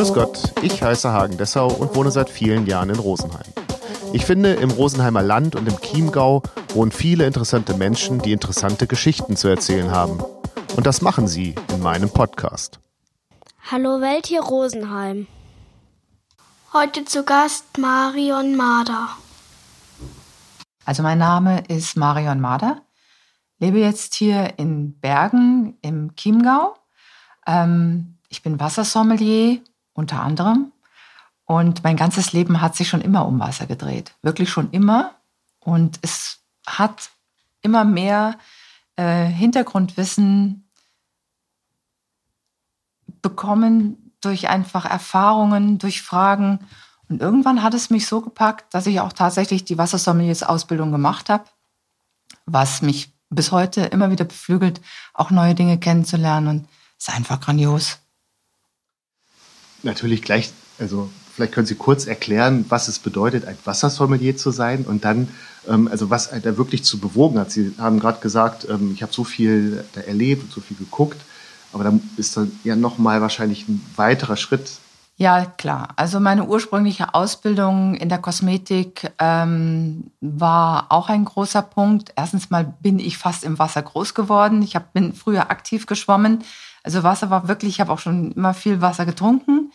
Grüß Gott, ich heiße Hagen Dessau und wohne seit vielen Jahren in Rosenheim. Ich finde, im Rosenheimer Land und im Chiemgau wohnen viele interessante Menschen, die interessante Geschichten zu erzählen haben. Und das machen sie in meinem Podcast. Hallo Welt hier Rosenheim. Heute zu Gast Marion Mader. Also mein Name ist Marion Mader, lebe jetzt hier in Bergen im Chiemgau. Ähm, ich bin Wassersommelier unter anderem und mein ganzes Leben hat sich schon immer um Wasser gedreht, wirklich schon immer. Und es hat immer mehr äh, Hintergrundwissen bekommen durch einfach Erfahrungen, durch Fragen. Und irgendwann hat es mich so gepackt, dass ich auch tatsächlich die Wassersommeliers-Ausbildung gemacht habe, was mich bis heute immer wieder beflügelt, auch neue Dinge kennenzulernen. Und es ist einfach grandios. Natürlich gleich, also vielleicht können Sie kurz erklären, was es bedeutet, ein Wassersommelier zu sein und dann, ähm, also was da wirklich zu bewogen hat. Sie haben gerade gesagt, ähm, ich habe so viel da erlebt und so viel geguckt, aber da ist dann ja nochmal wahrscheinlich ein weiterer Schritt. Ja, klar. Also meine ursprüngliche Ausbildung in der Kosmetik ähm, war auch ein großer Punkt. Erstens mal bin ich fast im Wasser groß geworden. Ich hab, bin früher aktiv geschwommen. Also Wasser war wirklich, ich habe auch schon immer viel Wasser getrunken.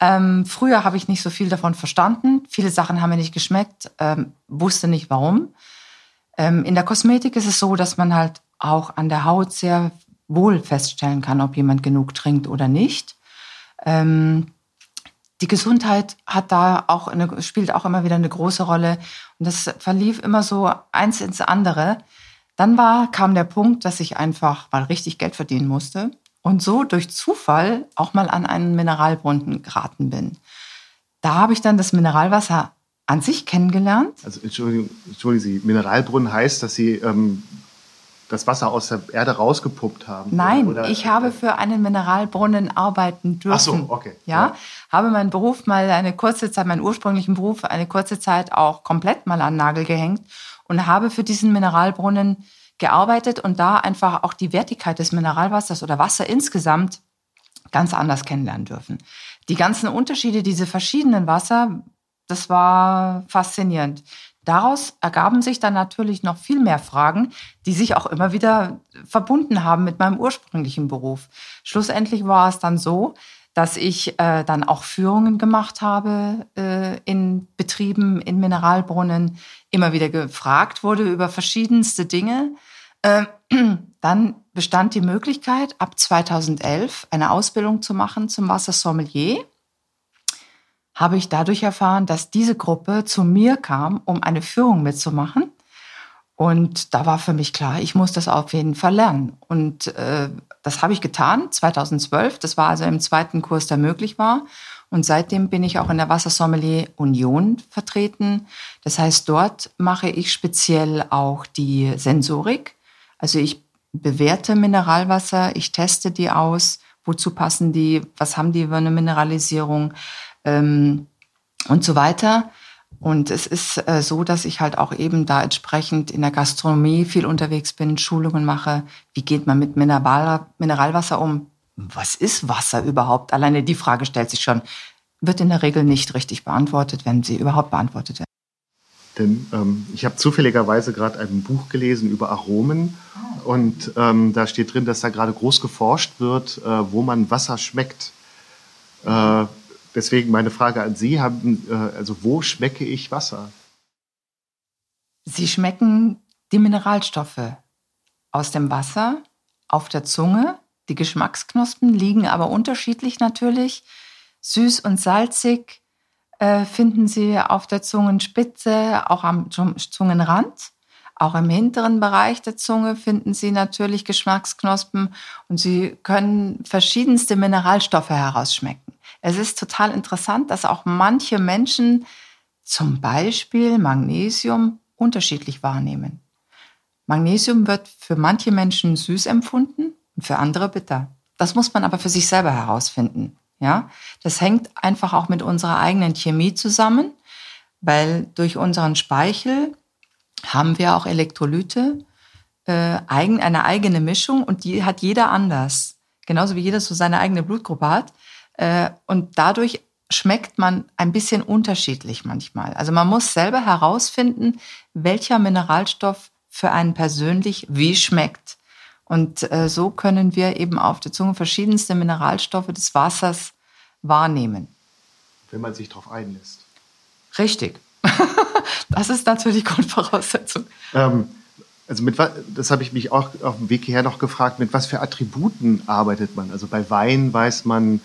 Ähm, früher habe ich nicht so viel davon verstanden. Viele Sachen haben mir nicht geschmeckt, ähm, wusste nicht warum. Ähm, in der Kosmetik ist es so, dass man halt auch an der Haut sehr wohl feststellen kann, ob jemand genug trinkt oder nicht. Ähm, die Gesundheit hat da auch eine, spielt auch immer wieder eine große Rolle. Und das verlief immer so eins ins andere. Dann war, kam der Punkt, dass ich einfach mal richtig Geld verdienen musste und so durch Zufall auch mal an einen Mineralbrunnen geraten bin. Da habe ich dann das Mineralwasser an sich kennengelernt. Also Entschuldigung, entschuldigen Sie, Mineralbrunnen heißt, dass Sie ähm, das Wasser aus der Erde rausgepuppt haben? Nein, oder, ich habe für einen Mineralbrunnen arbeiten dürfen. Ach so, okay. Ja, ja, habe meinen Beruf mal eine kurze Zeit, meinen ursprünglichen Beruf eine kurze Zeit auch komplett mal an Nagel gehängt und habe für diesen Mineralbrunnen gearbeitet und da einfach auch die Wertigkeit des Mineralwassers oder Wasser insgesamt ganz anders kennenlernen dürfen. Die ganzen Unterschiede, diese verschiedenen Wasser, das war faszinierend. Daraus ergaben sich dann natürlich noch viel mehr Fragen, die sich auch immer wieder verbunden haben mit meinem ursprünglichen Beruf. Schlussendlich war es dann so, dass ich äh, dann auch Führungen gemacht habe äh, in Betrieben, in Mineralbrunnen, immer wieder gefragt wurde über verschiedenste Dinge. Äh, dann bestand die Möglichkeit, ab 2011 eine Ausbildung zu machen zum Wassersommelier habe ich dadurch erfahren, dass diese Gruppe zu mir kam, um eine Führung mitzumachen. Und da war für mich klar, ich muss das auf jeden Fall lernen. Und äh, das habe ich getan, 2012. Das war also im zweiten Kurs, der möglich war. Und seitdem bin ich auch in der Wassersommelier Union vertreten. Das heißt, dort mache ich speziell auch die Sensorik. Also ich bewerte Mineralwasser, ich teste die aus, wozu passen die, was haben die für eine Mineralisierung, ähm, und so weiter. Und es ist äh, so, dass ich halt auch eben da entsprechend in der Gastronomie viel unterwegs bin, Schulungen mache. Wie geht man mit Mineral Mineralwasser um? Was ist Wasser überhaupt? Alleine die Frage stellt sich schon. Wird in der Regel nicht richtig beantwortet, wenn sie überhaupt beantwortet wird. Denn ähm, ich habe zufälligerweise gerade ein Buch gelesen über Aromen und ähm, da steht drin, dass da gerade groß geforscht wird, äh, wo man Wasser schmeckt. Äh, Deswegen meine Frage an Sie, haben, äh, also wo schmecke ich Wasser? Sie schmecken die Mineralstoffe aus dem Wasser auf der Zunge. Die Geschmacksknospen liegen aber unterschiedlich natürlich. Süß und salzig finden Sie auf der Zungenspitze, auch am Zungenrand. Auch im hinteren Bereich der Zunge finden Sie natürlich Geschmacksknospen und Sie können verschiedenste Mineralstoffe herausschmecken. Es ist total interessant, dass auch manche Menschen zum Beispiel Magnesium unterschiedlich wahrnehmen. Magnesium wird für manche Menschen süß empfunden und für andere bitter. Das muss man aber für sich selber herausfinden. Ja, das hängt einfach auch mit unserer eigenen Chemie zusammen, weil durch unseren Speichel haben wir auch Elektrolyte, äh, eine eigene Mischung und die hat jeder anders. Genauso wie jeder so seine eigene Blutgruppe hat Äh, und dadurch schmeckt man ein bisschen unterschiedlich manchmal. Also man muss selber herausfinden, welcher Mineralstoff für einen persönlich wie schmeckt. Und äh, so können wir eben auf der Zunge verschiedenste Mineralstoffe des Wassers wahrnehmen. Wenn man sich darauf einlässt. Richtig. das ist natürlich Grundvoraussetzung. Ähm, also mit das habe ich mich auch auf dem Weg hierher noch gefragt, mit was für Attributen arbeitet man? Also bei Wein weiß man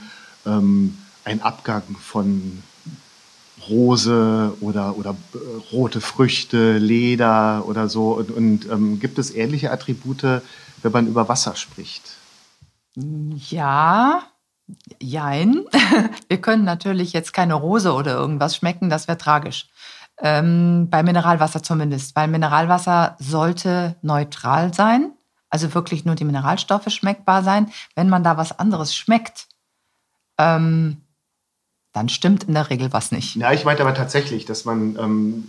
ähm, ein Abgang von Rose oder, oder äh, rote Früchte, Leder oder so. Und, und ähm, gibt es ähnliche Attribute, wenn man über Wasser spricht? Ja, jein. Wir können natürlich jetzt keine Rose oder irgendwas schmecken, das wäre tragisch. Ähm, bei Mineralwasser zumindest, weil Mineralwasser sollte neutral sein, also wirklich nur die Mineralstoffe schmeckbar sein. Wenn man da was anderes schmeckt, ähm, dann stimmt in der Regel was nicht. Ja, ich meinte aber tatsächlich, dass man, ähm,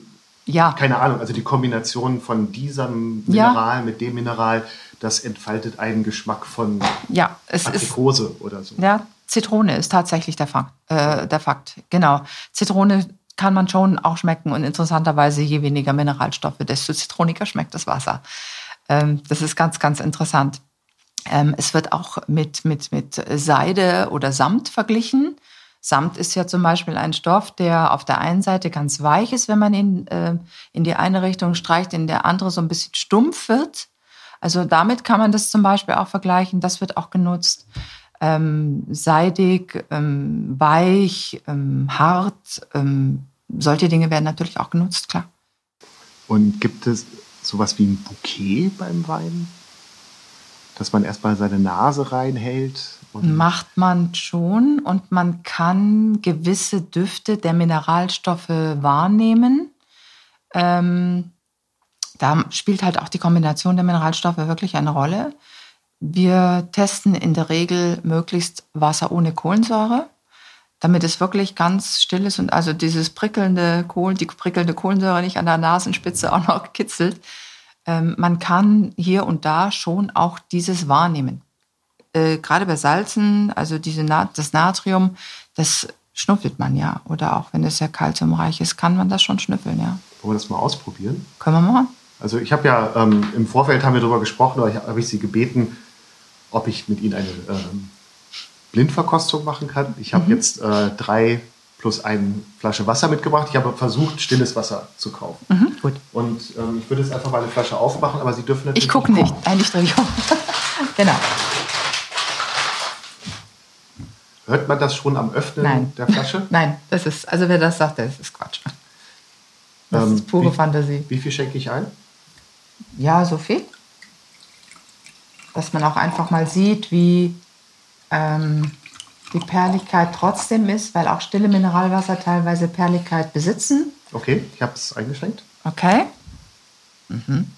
ja. keine Ahnung, also die Kombination von diesem Mineral ja. mit dem Mineral, das entfaltet einen Geschmack von ja, es Aprikose ist, oder so. Ja, Zitrone ist tatsächlich der Fakt, äh, der Fakt. Genau. Zitrone kann man schon auch schmecken und interessanterweise je weniger Mineralstoffe, desto zitroniger schmeckt das Wasser. Ähm, das ist ganz, ganz interessant. Ähm, es wird auch mit, mit, mit Seide oder Samt verglichen. Samt ist ja zum Beispiel ein Stoff, der auf der einen Seite ganz weich ist, wenn man ihn äh, in die eine Richtung streicht, in der andere so ein bisschen stumpf wird. Also damit kann man das zum Beispiel auch vergleichen. Das wird auch genutzt. Ähm, seidig, ähm, weich, ähm, hart. Ähm, solche Dinge werden natürlich auch genutzt, klar. Und gibt es sowas wie ein Bouquet beim Wein? Dass man erstmal seine Nase reinhält Macht man schon und man kann gewisse Düfte der Mineralstoffe wahrnehmen. Ähm, da spielt halt auch die Kombination der Mineralstoffe wirklich eine Rolle. Wir testen in der Regel möglichst Wasser ohne Kohlensäure, damit es wirklich ganz still ist und also dieses prickelnde Kohlen, die prickelnde Kohlensäure nicht an der Nasenspitze auch noch kitzelt. Ähm, man kann hier und da schon auch dieses wahrnehmen äh, gerade bei Salzen, also diese Na das Natrium, das schnüffelt man ja. Oder auch wenn es sehr kalziumreich ist, kann man das schon schnüffeln, ja. Wollen wir das mal ausprobieren? Können wir machen. Also ich habe ja ähm, im Vorfeld haben wir darüber gesprochen, oder habe ich Sie gebeten, ob ich mit Ihnen eine ähm, Blindverkostung machen kann. Ich habe mhm. jetzt äh, drei plus eine Flasche Wasser mitgebracht. Ich habe versucht, stilles Wasser zu kaufen. Mhm, gut. Und ähm, ich würde jetzt einfach mal eine Flasche aufmachen, aber Sie dürfen natürlich. Ich gucke nicht. Eigentlich drehe ich um. genau. Hört man das schon am Öffnen Nein. der Flasche? Nein, das ist, also wer das sagt, das ist Quatsch. Das ähm, ist pure wie, Fantasie. Wie viel schenke ich ein? Ja, so viel. Dass man auch einfach mal sieht, wie ähm, die Perligkeit trotzdem ist, weil auch stille Mineralwasser teilweise Perligkeit besitzen. Okay, ich habe es eingeschränkt. Okay. Mhm.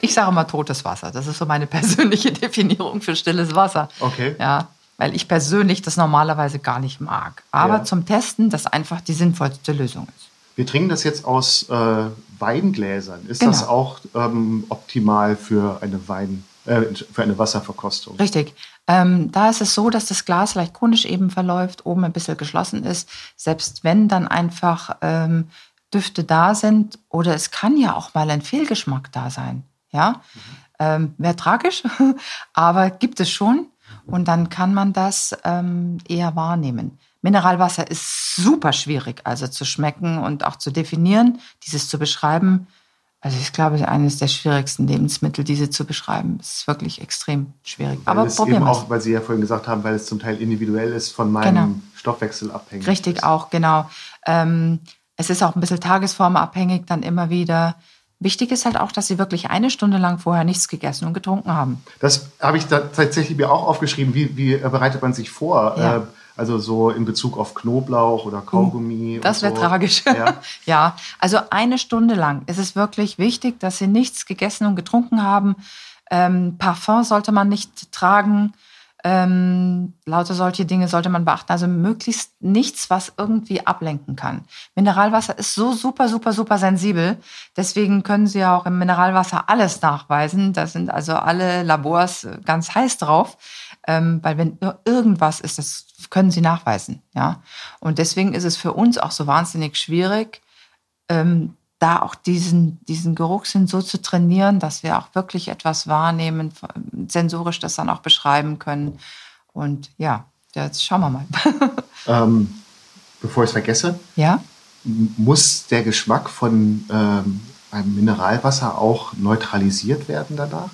Ich sage mal totes Wasser. Das ist so meine persönliche Definition für stilles Wasser. Okay. Ja, weil ich persönlich das normalerweise gar nicht mag. Aber ja. zum Testen, das einfach die sinnvollste Lösung ist. Wir trinken das jetzt aus äh, Weingläsern. Ist genau. das auch ähm, optimal für eine Wein, äh, für eine Wasserverkostung? Richtig. Ähm, da ist es so, dass das Glas leicht konisch eben verläuft, oben ein bisschen geschlossen ist. Selbst wenn dann einfach ähm, Düfte da sind oder es kann ja auch mal ein Fehlgeschmack da sein. Ja, mhm. Ähm, wäre tragisch, aber gibt es schon. Und dann kann man das ähm, eher wahrnehmen. Mineralwasser ist super schwierig, also zu schmecken und auch zu definieren, dieses zu beschreiben. Also ich glaube, eines der schwierigsten Lebensmittel, diese zu beschreiben, ist wirklich extrem schwierig. Weil Aber probieren wir auch, weil Sie ja vorhin gesagt haben, weil es zum Teil individuell ist, von meinem genau. Stoffwechsel abhängig. Richtig ist. auch, genau. Ähm, es ist auch ein bisschen tagesformabhängig dann immer wieder. Wichtig ist halt auch, dass sie wirklich eine Stunde lang vorher nichts gegessen und getrunken haben. Das habe ich da tatsächlich mir auch aufgeschrieben. Wie, wie bereitet man sich vor? Ja. Äh, also so in Bezug auf Knoblauch oder Kaugummi. Uh, das wäre so. tragisch. Ja. ja, also eine Stunde lang ist es wirklich wichtig, dass sie nichts gegessen und getrunken haben. Ähm, Parfum sollte man nicht tragen. Ähm, lauter solche Dinge sollte man beachten. Also möglichst nichts, was irgendwie ablenken kann. Mineralwasser ist so super, super, super sensibel. Deswegen können Sie ja auch im Mineralwasser alles nachweisen. Da sind also alle Labors ganz heiß drauf. Ähm, weil wenn irgendwas ist, das können sie nachweisen. Ja? Und deswegen ist es für uns auch so wahnsinnig schwierig, ähm, da auch diesen, diesen Geruchssinn so zu trainieren, dass wir auch wirklich etwas wahrnehmen, sensorisch das dann auch beschreiben können. Und ja, jetzt schauen wir mal. ähm, bevor ich es vergesse, ja? muss der Geschmack von ähm, einem Mineralwasser auch neutralisiert werden danach?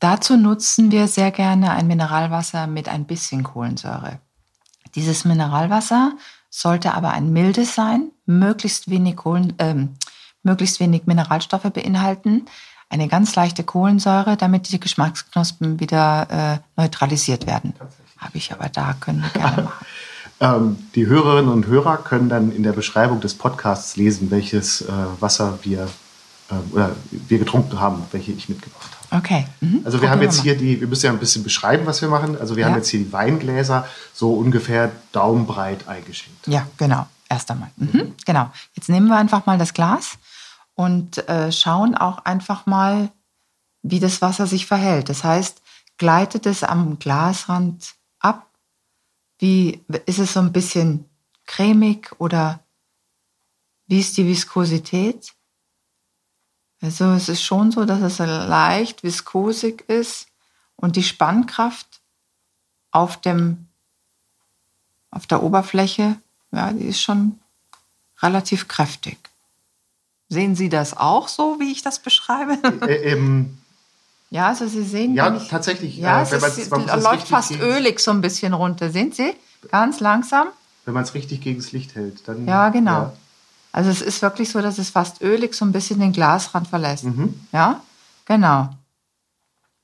Dazu nutzen wir sehr gerne ein Mineralwasser mit ein bisschen Kohlensäure. Dieses Mineralwasser sollte aber ein mildes sein, möglichst wenig, Kohlen, ähm, möglichst wenig Mineralstoffe beinhalten, eine ganz leichte Kohlensäure, damit die Geschmacksknospen wieder äh, neutralisiert werden. Habe ich aber da, können wir gerne machen. ähm, die Hörerinnen und Hörer können dann in der Beschreibung des Podcasts lesen, welches äh, Wasser wir, äh, oder wir getrunken haben, welche ich mitgebracht habe. Okay. Mhm. Also wir Gucken haben jetzt hier die, wir müssen ja ein bisschen beschreiben, was wir machen. Also wir ja. haben jetzt hier die Weingläser so ungefähr daumenbreit eingeschenkt. Ja, genau. Erst einmal. Mhm. Genau. Jetzt nehmen wir einfach mal das Glas und äh, schauen auch einfach mal, wie das Wasser sich verhält. Das heißt, gleitet es am Glasrand ab? Wie ist es so ein bisschen cremig oder wie ist die Viskosität? Also es ist schon so, dass es leicht viskosig ist und die Spannkraft auf dem auf der Oberfläche, ja, die ist schon relativ kräftig. Sehen Sie das auch so, wie ich das beschreibe? Äh, ähm, ja, also Sie sehen. Ja, ich, tatsächlich. Ja, es ist, läuft fast ölig so ein bisschen runter. Sehen Sie? Ganz langsam. Wenn man es richtig gegen das Licht hält, dann. Ja, genau. Ja. Also es ist wirklich so, dass es fast ölig so ein bisschen den Glasrand verlässt. Mhm. Ja, genau.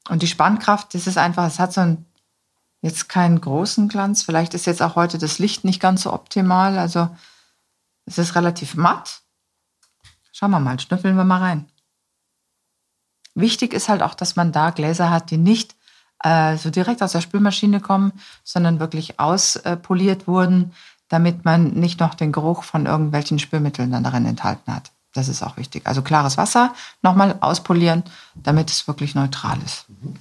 Und die Spannkraft, das ist einfach, es hat so ein, jetzt keinen großen Glanz. Vielleicht ist jetzt auch heute das Licht nicht ganz so optimal. Also es ist relativ matt. Schauen wir mal, schnüffeln wir mal rein. Wichtig ist halt auch, dass man da Gläser hat, die nicht äh, so direkt aus der Spülmaschine kommen, sondern wirklich auspoliert wurden, damit man nicht noch den Geruch von irgendwelchen Spülmitteln dann darin enthalten hat. Das ist auch wichtig. Also klares Wasser nochmal auspolieren, damit es wirklich neutral ist. Mhm.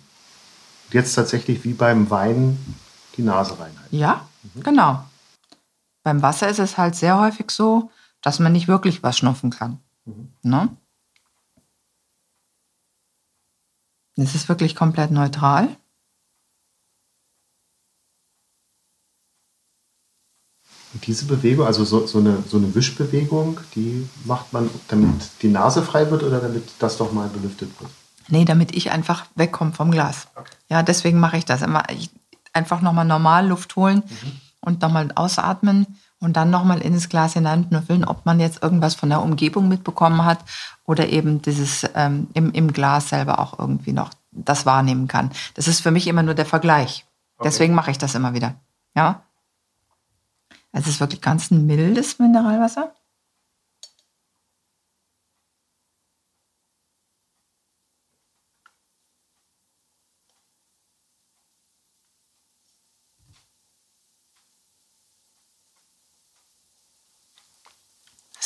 Jetzt tatsächlich wie beim Wein die Nase reinhalten. Ja, mhm. genau. Beim Wasser ist es halt sehr häufig so, dass man nicht wirklich was schnupfen kann. Mhm. Ne? Es ist wirklich komplett neutral. Und diese Bewegung, also so, so, eine, so eine Wischbewegung, die macht man, damit die Nase frei wird oder damit das doch mal belüftet wird? Nee, damit ich einfach wegkomme vom Glas. Okay. Ja, deswegen mache ich das. Immer ich, einfach nochmal normal Luft holen mhm. und nochmal ausatmen und dann nochmal in das Glas hineinknüffeln, ob man jetzt irgendwas von der Umgebung mitbekommen hat oder eben dieses ähm, im, im Glas selber auch irgendwie noch das wahrnehmen kann. Das ist für mich immer nur der Vergleich. Okay. Deswegen mache ich das immer wieder. Ja. Es ist wirklich ganz ein mildes Mineralwasser.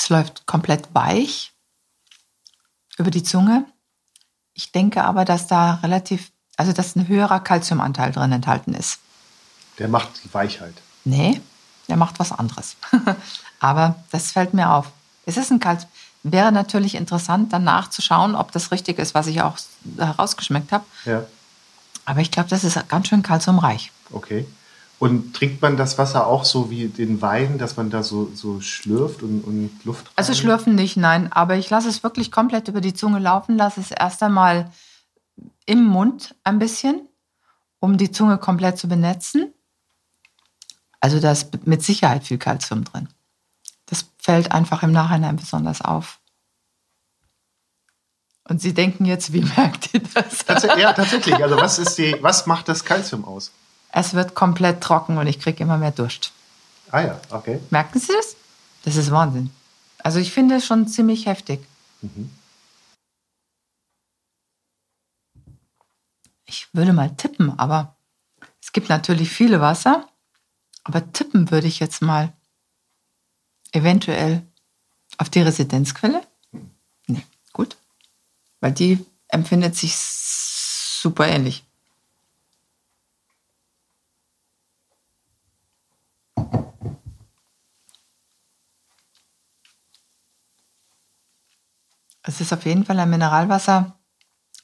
Es läuft komplett weich über die Zunge. Ich denke aber, dass da relativ, also dass ein höherer Kalziumanteil drin enthalten ist. Der macht die Weichheit. Nee, der macht was anderes. Aber das fällt mir auf. Es ist ein Kalt. Wäre natürlich interessant, dann nachzuschauen, ob das richtig ist, was ich auch herausgeschmeckt habe. Ja. Aber ich glaube, das ist ganz schön kalziumreich. Okay. Und trinkt man das Wasser auch so wie den Wein, dass man da so, so schlürft und, und Luft rein? Also schlürfen nicht, nein. Aber ich lasse es wirklich komplett über die Zunge laufen, lasse es erst einmal im Mund ein bisschen, um die Zunge komplett zu benetzen. Also da ist mit Sicherheit viel Kalzium drin. Das fällt einfach im Nachhinein besonders auf. Und Sie denken jetzt, wie merkt ihr das? Tats ja, tatsächlich. Also was, ist die, was macht das Kalzium aus? Es wird komplett trocken und ich kriege immer mehr Durst. Ah ja, okay. Merken Sie das? Das ist Wahnsinn. Also ich finde es schon ziemlich heftig. Mhm. Ich würde mal tippen, aber es gibt natürlich viele Wasser. Aber tippen würde ich jetzt mal eventuell auf die Residenzquelle. Nee, gut. Weil die empfindet sich super ähnlich. Es ist auf jeden Fall ein Mineralwasser,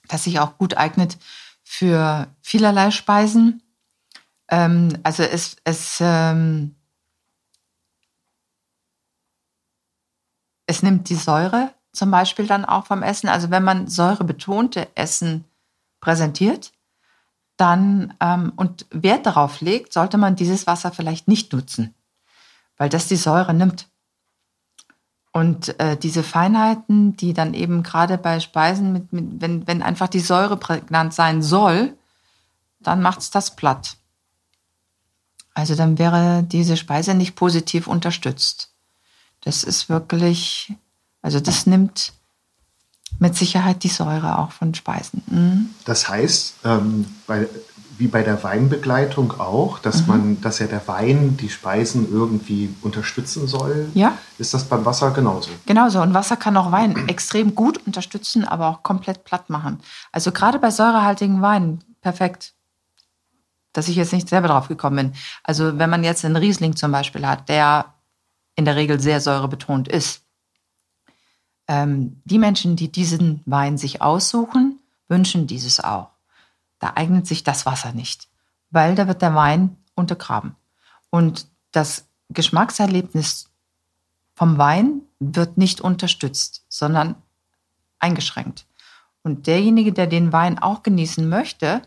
das sich auch gut eignet für vielerlei Speisen. Ähm, also es, es, ähm, es nimmt die Säure zum Beispiel dann auch vom Essen. Also wenn man säurebetonte Essen präsentiert, dann ähm, und Wert darauf legt, sollte man dieses Wasser vielleicht nicht nutzen, weil das die Säure nimmt. Und äh, diese Feinheiten, die dann eben gerade bei Speisen, mit, mit, wenn, wenn einfach die Säure prägnant sein soll, dann macht es das platt. Also dann wäre diese Speise nicht positiv unterstützt. Das ist wirklich, also das nimmt mit Sicherheit die Säure auch von Speisen. Mhm. Das heißt, ähm, bei, wie bei der Weinbegleitung auch, dass mhm. man, dass ja der Wein die Speisen irgendwie unterstützen soll. Ja. Ist das beim Wasser genauso? Genauso. Und Wasser kann auch Wein extrem gut unterstützen, aber auch komplett platt machen. Also gerade bei säurehaltigen Weinen perfekt. Dass ich jetzt nicht selber drauf gekommen bin. Also wenn man jetzt einen Riesling zum Beispiel hat, der in der Regel sehr säurebetont ist, ähm, die Menschen, die diesen Wein sich aussuchen, wünschen dieses auch. Da eignet sich das Wasser nicht, weil da wird der Wein untergraben. Und das Geschmackserlebnis vom Wein wird nicht unterstützt, sondern eingeschränkt. Und derjenige, der den Wein auch genießen möchte,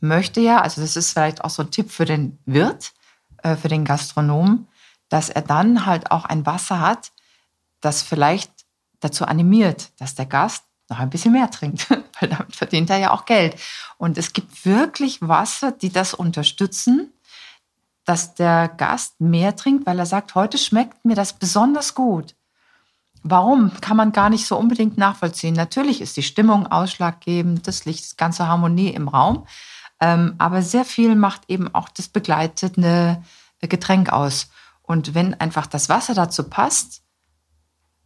möchte ja, also das ist vielleicht auch so ein Tipp für den Wirt, äh, für den Gastronomen, dass er dann halt auch ein Wasser hat, das vielleicht dazu animiert, dass der Gast noch ein bisschen mehr trinkt, weil damit verdient er ja auch Geld. Und es gibt wirklich Wasser, die das unterstützen, dass der Gast mehr trinkt, weil er sagt, heute schmeckt mir das besonders gut. Warum? Kann man gar nicht so unbedingt nachvollziehen. Natürlich ist die Stimmung ausschlaggebend, das Licht, das ganze Harmonie im Raum. Ähm, aber sehr viel macht eben auch das begleitende Getränk aus. Und wenn einfach das Wasser dazu passt,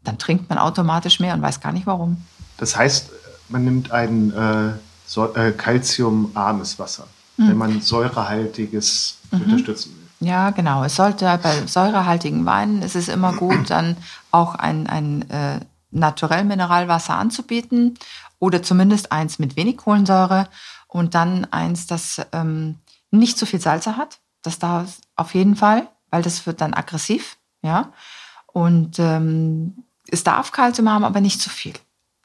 dann trinkt man automatisch mehr und weiß gar nicht warum. Das heißt, man nimmt ein äh, so, äh, kalziumarmes Wasser, mhm. wenn man säurehaltiges mhm. unterstützen will. Ja, genau. Es sollte bei säurehaltigen Weinen ist es immer gut, dann auch ein, ein äh, naturell Mineralwasser anzubieten oder zumindest eins mit wenig Kohlensäure und dann eins, das ähm, nicht so viel Salze hat. Das da auf jeden Fall, weil das wird dann aggressiv, ja. Und ähm, es darf Kalzium haben, aber nicht zu viel.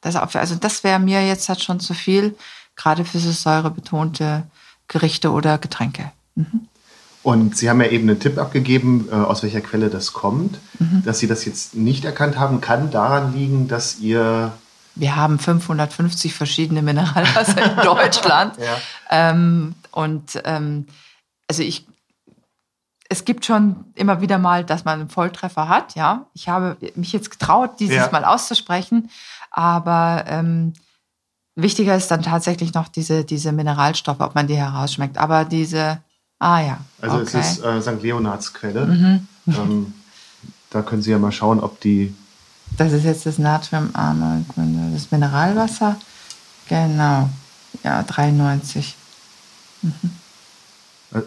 Das, also das wäre mir jetzt halt schon zu viel, gerade für so säurebetonte Gerichte oder Getränke. Mhm. Und Sie haben ja eben einen Tipp abgegeben, äh, aus welcher Quelle das kommt. Mhm. Dass Sie das jetzt nicht erkannt haben, kann daran liegen, dass ihr wir haben 550 verschiedene Mineralwasser in Deutschland. ja. ähm, und ähm, also ich es gibt schon immer wieder mal, dass man einen Volltreffer hat. Ja, ich habe mich jetzt getraut, dieses ja. Mal auszusprechen, aber ähm, wichtiger ist dann tatsächlich noch diese, diese Mineralstoffe, ob man die herausschmeckt. Aber diese, ah ja. Also okay. es ist äh, St. Leonards Quelle. Mhm. Ähm, da können Sie ja mal schauen, ob die. Das ist jetzt das natriumarme, das Mineralwasser. Genau. Ja, 93. Mhm.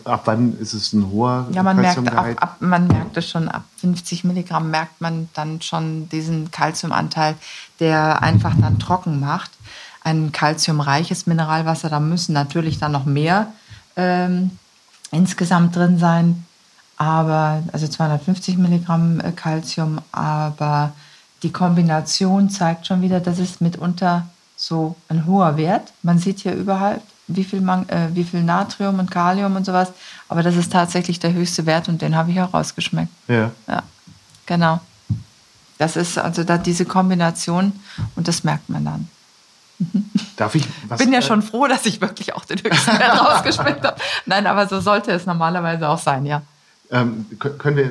Ab wann ist es ein hoher Ja, man merkt, ab, ab, man merkt es schon, ab 50 Milligramm merkt man dann schon diesen Kalziumanteil, der einfach dann trocken macht. Ein kalziumreiches Mineralwasser, da müssen natürlich dann noch mehr ähm, insgesamt drin sein. Aber, also 250 Milligramm Kalzium, äh, aber die Kombination zeigt schon wieder, dass es mitunter so ein hoher Wert. Man sieht hier überall wie viel, Man äh, wie viel Natrium und Kalium und sowas. Aber das ist tatsächlich der höchste Wert und den habe ich auch rausgeschmeckt. Ja. Ja, genau. Das ist also da diese Kombination und das merkt man dann. Darf ich was? Bin ja schon froh, dass ich wirklich auch den höchsten Wert rausgeschmeckt habe. Nein, aber so sollte es normalerweise auch sein, ja. Ähm, können wir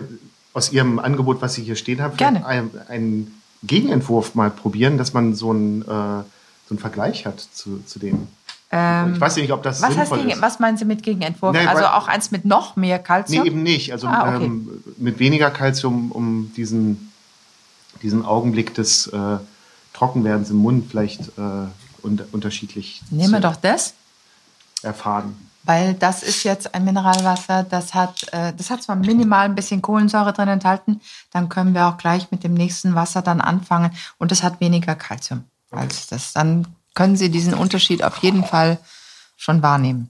aus Ihrem Angebot, was Sie hier stehen haben, Gerne. Einen, einen Gegenentwurf mal probieren, dass man so einen, äh, so einen Vergleich hat zu, zu dem? Ähm, ich weiß nicht, ob das was sinnvoll gegen, ist. Was meinen Sie mit Gegenentwurf? Nee, also auch eins mit noch mehr Kalzium? Nee, eben nicht. Also ah, okay. ähm, mit weniger Kalzium, um diesen, diesen Augenblick des äh, Trockenwerdens im Mund vielleicht äh, un unterschiedlich Nehmen wir doch das. Erfahren. Weil das ist jetzt ein Mineralwasser, das hat, äh, das hat zwar minimal ein bisschen Kohlensäure drin enthalten, dann können wir auch gleich mit dem nächsten Wasser dann anfangen und es hat weniger Kalzium. als das. Dann können Sie diesen Unterschied auf jeden Fall schon wahrnehmen.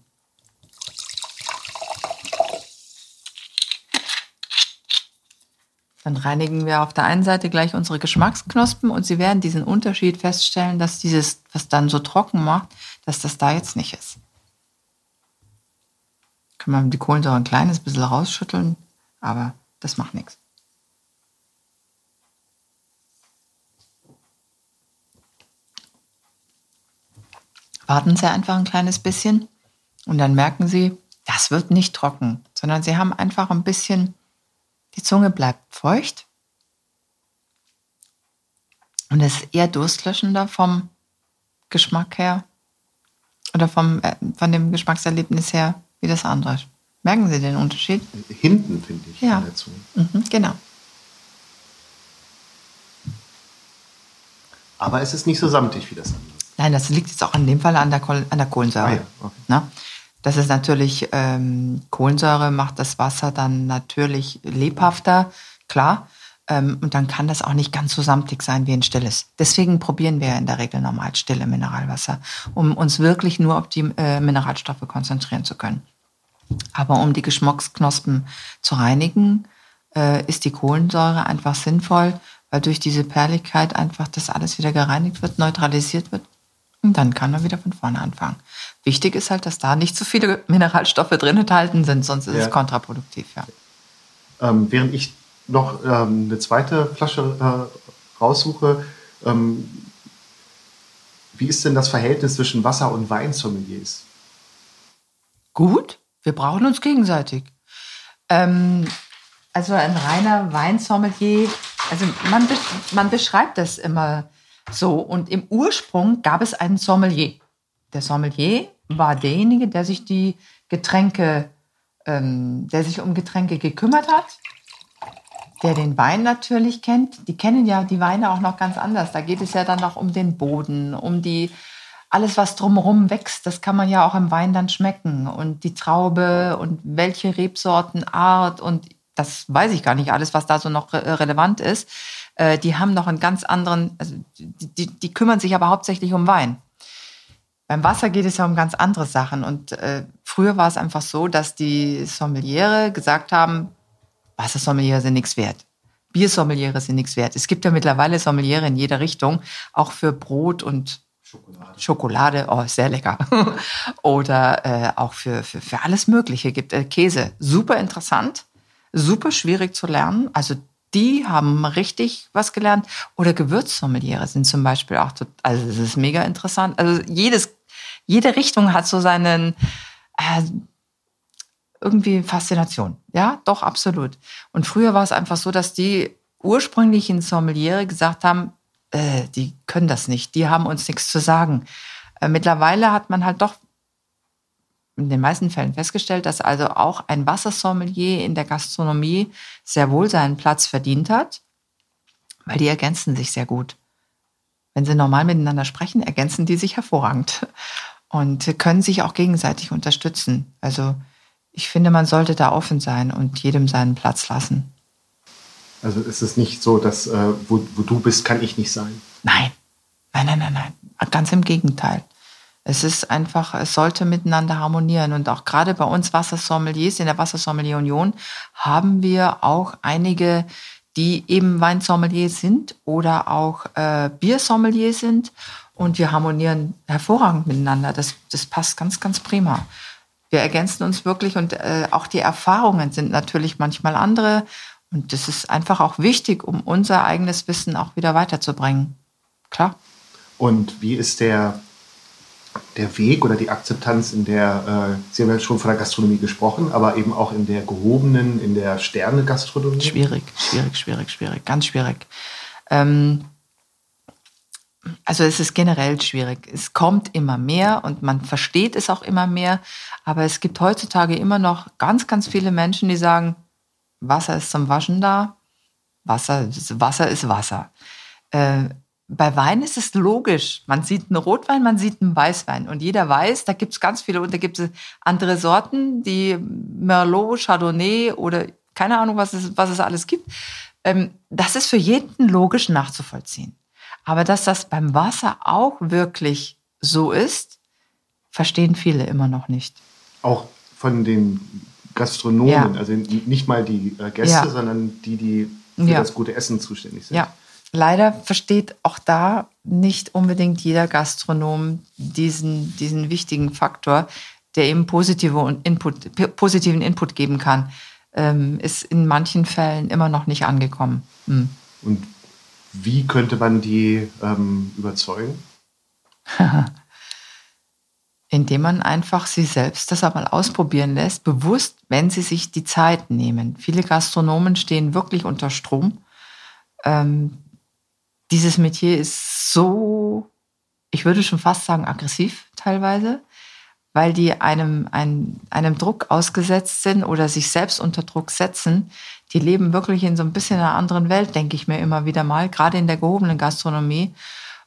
Dann reinigen wir auf der einen Seite gleich unsere Geschmacksknospen und Sie werden diesen Unterschied feststellen, dass dieses, was dann so trocken macht, dass das da jetzt nicht ist. Kann man die Kohlensäure ein kleines bisschen rausschütteln, aber das macht nichts. Warten Sie einfach ein kleines bisschen und dann merken Sie, das wird nicht trocken, sondern Sie haben einfach ein bisschen die Zunge bleibt feucht und ist eher durstlöschender vom Geschmack her oder vom, äh, von dem Geschmackserlebnis her wie das andere. Merken Sie den Unterschied? Hinten, finde ich, ja. der Zunge. Mhm, genau. Aber es ist nicht so samtig wie das andere. Nein, das liegt jetzt auch in dem Fall an der, an der Kohlensäure. Ah, ja. okay. Das ist natürlich, ähm, Kohlensäure macht das Wasser dann natürlich lebhafter, klar. Ähm, und dann kann das auch nicht ganz so samtig sein wie ein stilles. Deswegen probieren wir in der Regel normal stille Mineralwasser, um uns wirklich nur auf die äh, Mineralstoffe konzentrieren zu können. Aber um die Geschmacksknospen zu reinigen, äh, ist die Kohlensäure einfach sinnvoll, weil durch diese Perligkeit einfach das alles wieder gereinigt wird, neutralisiert wird und dann kann er wieder von vorne anfangen. Wichtig ist halt, dass da nicht zu so viele Mineralstoffe drin enthalten sind, sonst ist ja. es kontraproduktiv. Ja. Ähm, während ich noch ähm, eine zweite Flasche äh, raussuche, ähm, wie ist denn das Verhältnis zwischen Wasser- und Weinsommeliers? Gut, wir brauchen uns gegenseitig. Ähm, also ein reiner Weinsommelier, also man, man beschreibt das immer so, und im Ursprung gab es einen Sommelier. Der Sommelier war derjenige, der sich die Getränke, ähm, der sich um Getränke gekümmert hat, der den Wein natürlich kennt. Die kennen ja die Weine auch noch ganz anders. Da geht es ja dann noch um den Boden, um die alles, was drumherum wächst, das kann man ja auch im Wein dann schmecken. Und die Traube und welche Rebsortenart und das weiß ich gar nicht alles, was da so noch re relevant ist. Äh, die haben noch einen ganz anderen, also die, die, kümmern sich aber hauptsächlich um Wein. Beim Wasser geht es ja um ganz andere Sachen. Und äh, früher war es einfach so, dass die Sommeliere gesagt haben, Wassersommeliere sind nichts wert. Biersommeliere sind nichts wert. Es gibt ja mittlerweile Sommeliere in jeder Richtung, auch für Brot und Schokolade. Schokolade, oh, sehr lecker. Oder äh, auch für, für, für alles Mögliche gibt äh, Käse. Super interessant, super schwierig zu lernen. Also die haben richtig was gelernt. Oder Gewürzsommeliere sind zum Beispiel auch, also es ist mega interessant. Also jedes, jede Richtung hat so seinen, äh, irgendwie Faszination. Ja, doch, absolut. Und früher war es einfach so, dass die ursprünglichen Sommeliere gesagt haben, äh, die können das nicht, die haben uns nichts zu sagen. Äh, mittlerweile hat man halt doch in den meisten Fällen festgestellt, dass also auch ein Wassersommelier in der Gastronomie sehr wohl seinen Platz verdient hat, weil die ergänzen sich sehr gut. Wenn sie normal miteinander sprechen, ergänzen die sich hervorragend und können sich auch gegenseitig unterstützen. Also ich finde, man sollte da offen sein und jedem seinen Platz lassen. Also ist es nicht so, dass äh, wo, wo du bist, kann ich nicht sein? Nein, nein, nein, nein, nein. Ganz im Gegenteil. Es ist einfach, es sollte miteinander harmonieren. Und auch gerade bei uns Wassersommeliers in der Wassersommelier Union haben wir auch einige, die eben Weinsommeliers sind oder auch äh, Biersommeliers sind. Und wir harmonieren hervorragend miteinander. Das, das passt ganz, ganz prima. Wir ergänzen uns wirklich und äh, auch die Erfahrungen sind natürlich manchmal andere. Und das ist einfach auch wichtig, um unser eigenes Wissen auch wieder weiterzubringen. Klar. Und wie ist der der Weg oder die Akzeptanz in der, äh, Sie haben ja schon von der Gastronomie gesprochen, aber eben auch in der gehobenen, in der Sterne-Gastronomie? Schwierig, schwierig, schwierig, schwierig, ganz schwierig. Ähm, also es ist generell schwierig. Es kommt immer mehr und man versteht es auch immer mehr, aber es gibt heutzutage immer noch ganz, ganz viele Menschen, die sagen, Wasser ist zum Waschen da, Wasser, Wasser ist Wasser. Äh, bei Wein ist es logisch. Man sieht einen Rotwein, man sieht einen Weißwein. Und jeder weiß, da gibt es ganz viele, und da gibt es andere Sorten, die Merlot, Chardonnay oder keine Ahnung, was es, was es alles gibt. Ähm, das ist für jeden logisch nachzuvollziehen. Aber dass das beim Wasser auch wirklich so ist, verstehen viele immer noch nicht. Auch von den Gastronomen, ja. also nicht mal die äh, Gäste, ja. sondern die, die für ja. das gute Essen zuständig sind. Ja, leider versteht auch da nicht unbedingt jeder Gastronom diesen, diesen wichtigen Faktor, der eben positive Input, positiven Input geben kann, ähm, ist in manchen Fällen immer noch nicht angekommen. Hm. Und wie könnte man die ähm, überzeugen? Indem man einfach sie selbst das einmal ausprobieren lässt, bewusst, wenn sie sich die Zeit nehmen. Viele Gastronomen stehen wirklich unter Strom. Ähm, dieses Metier ist so, ich würde schon fast sagen, aggressiv teilweise, weil die einem, einem, einem Druck ausgesetzt sind oder sich selbst unter Druck setzen. Die leben wirklich in so ein bisschen einer anderen Welt, denke ich mir immer wieder mal, gerade in der gehobenen Gastronomie.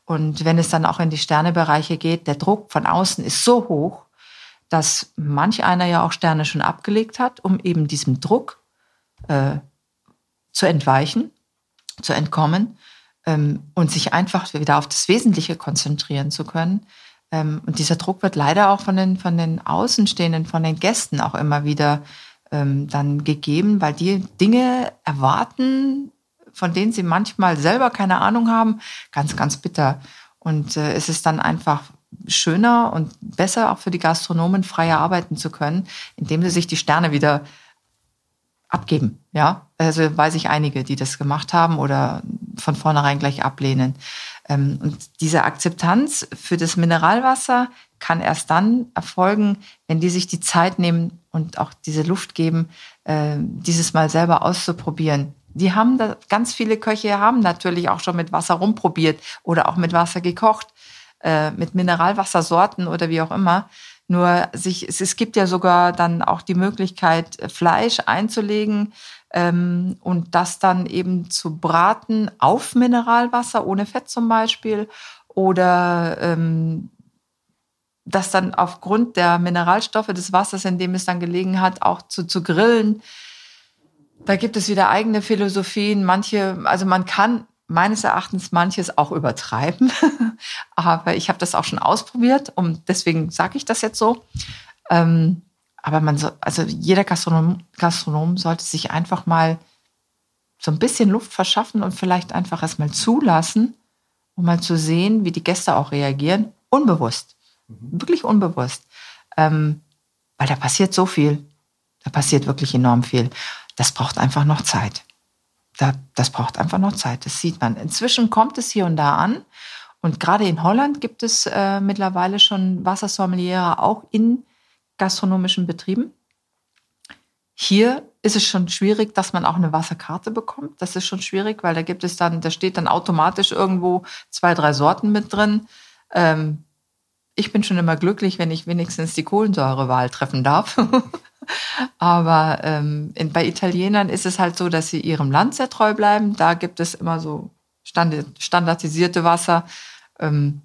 Und wenn es dann auch in die Sternebereiche geht, der Druck von außen ist so hoch, dass manch einer ja auch Sterne schon abgelegt hat, um eben diesem Druck äh, zu entweichen, zu entkommen ähm, und sich einfach wieder auf das Wesentliche konzentrieren zu können. Ähm, und dieser Druck wird leider auch von den, von den Außenstehenden, von den Gästen auch immer wieder ähm, dann gegeben, weil die Dinge erwarten, von denen sie manchmal selber keine Ahnung haben, ganz, ganz bitter. Und äh, es ist dann einfach schöner und besser auch für die Gastronomen freier arbeiten zu können, indem sie sich die Sterne wieder abgeben. Ja, also weiß ich einige, die das gemacht haben oder von vornherein gleich ablehnen. Ähm, und diese Akzeptanz für das Mineralwasser kann erst dann erfolgen, wenn die sich die Zeit nehmen und auch diese Luft geben, äh, dieses Mal selber auszuprobieren. Die haben da, ganz viele Köche haben natürlich auch schon mit Wasser rumprobiert oder auch mit Wasser gekocht, äh, mit Mineralwassersorten oder wie auch immer. Nur sich, es, es gibt ja sogar dann auch die Möglichkeit, Fleisch einzulegen ähm, und das dann eben zu braten auf Mineralwasser, ohne Fett zum Beispiel. Oder ähm, das dann aufgrund der Mineralstoffe des Wassers, in dem es dann gelegen hat, auch zu, zu grillen. Da gibt es wieder eigene Philosophien. Manche, also man kann meines Erachtens manches auch übertreiben. aber ich habe das auch schon ausprobiert und deswegen sage ich das jetzt so. Ähm, aber man so, also jeder Gastronom, Gastronom sollte sich einfach mal so ein bisschen Luft verschaffen und vielleicht einfach erstmal zulassen, um mal zu sehen, wie die Gäste auch reagieren. Unbewusst. Mhm. Wirklich unbewusst. Ähm, weil da passiert so viel. Da passiert wirklich enorm viel. Das braucht einfach noch Zeit da, das braucht einfach noch Zeit. Das sieht man. Inzwischen kommt es hier und da an. Und gerade in Holland gibt es äh, mittlerweile schon Wassersommeliere auch in gastronomischen Betrieben. Hier ist es schon schwierig, dass man auch eine Wasserkarte bekommt. Das ist schon schwierig, weil da gibt es dann, da steht dann automatisch irgendwo zwei, drei Sorten mit drin. Ähm, ich bin schon immer glücklich, wenn ich wenigstens die Kohlensäurewahl treffen darf. Aber ähm, in, bei Italienern ist es halt so, dass sie ihrem Land sehr treu bleiben. Da gibt es immer so standardisierte Wasser. Ähm,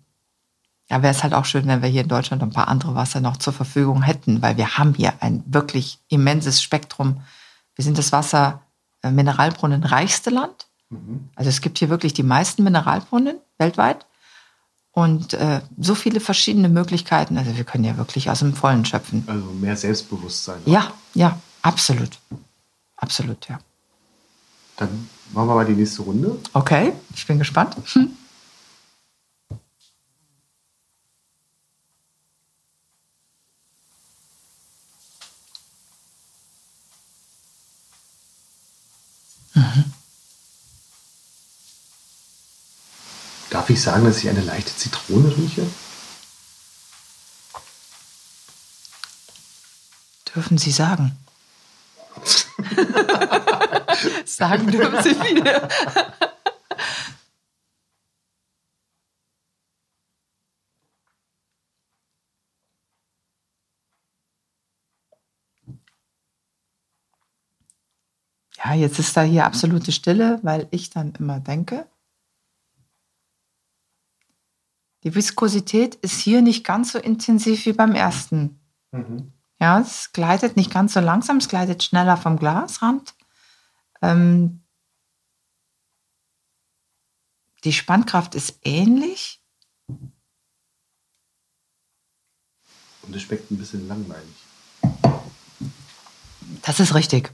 ja, wäre es halt auch schön, wenn wir hier in Deutschland ein paar andere Wasser noch zur Verfügung hätten, weil wir haben hier ein wirklich immenses Spektrum. Wir sind das Wasser äh, Mineralbrunnen reichste Land. Mhm. Also es gibt hier wirklich die meisten Mineralbrunnen weltweit und äh, so viele verschiedene Möglichkeiten. Also wir können ja wirklich aus dem Vollen schöpfen. Also mehr Selbstbewusstsein. Ja, ja, absolut. Absolut, ja. Dann machen wir mal die nächste Runde. Okay, ich bin gespannt. Hm. Darf ich sagen, dass ich eine leichte Zitrone rieche? Dürfen Sie sagen. sagen dürfen Sie wieder. Ja, jetzt ist da hier absolute Stille, weil ich dann immer denke, Die Viskosität ist hier nicht ganz so intensiv wie beim ersten. Mhm. Ja, es gleitet nicht ganz so langsam, es gleitet schneller vom Glasrand. Ähm, Die Spannkraft ist ähnlich. Und es schmeckt ein bisschen langweilig. Das ist richtig.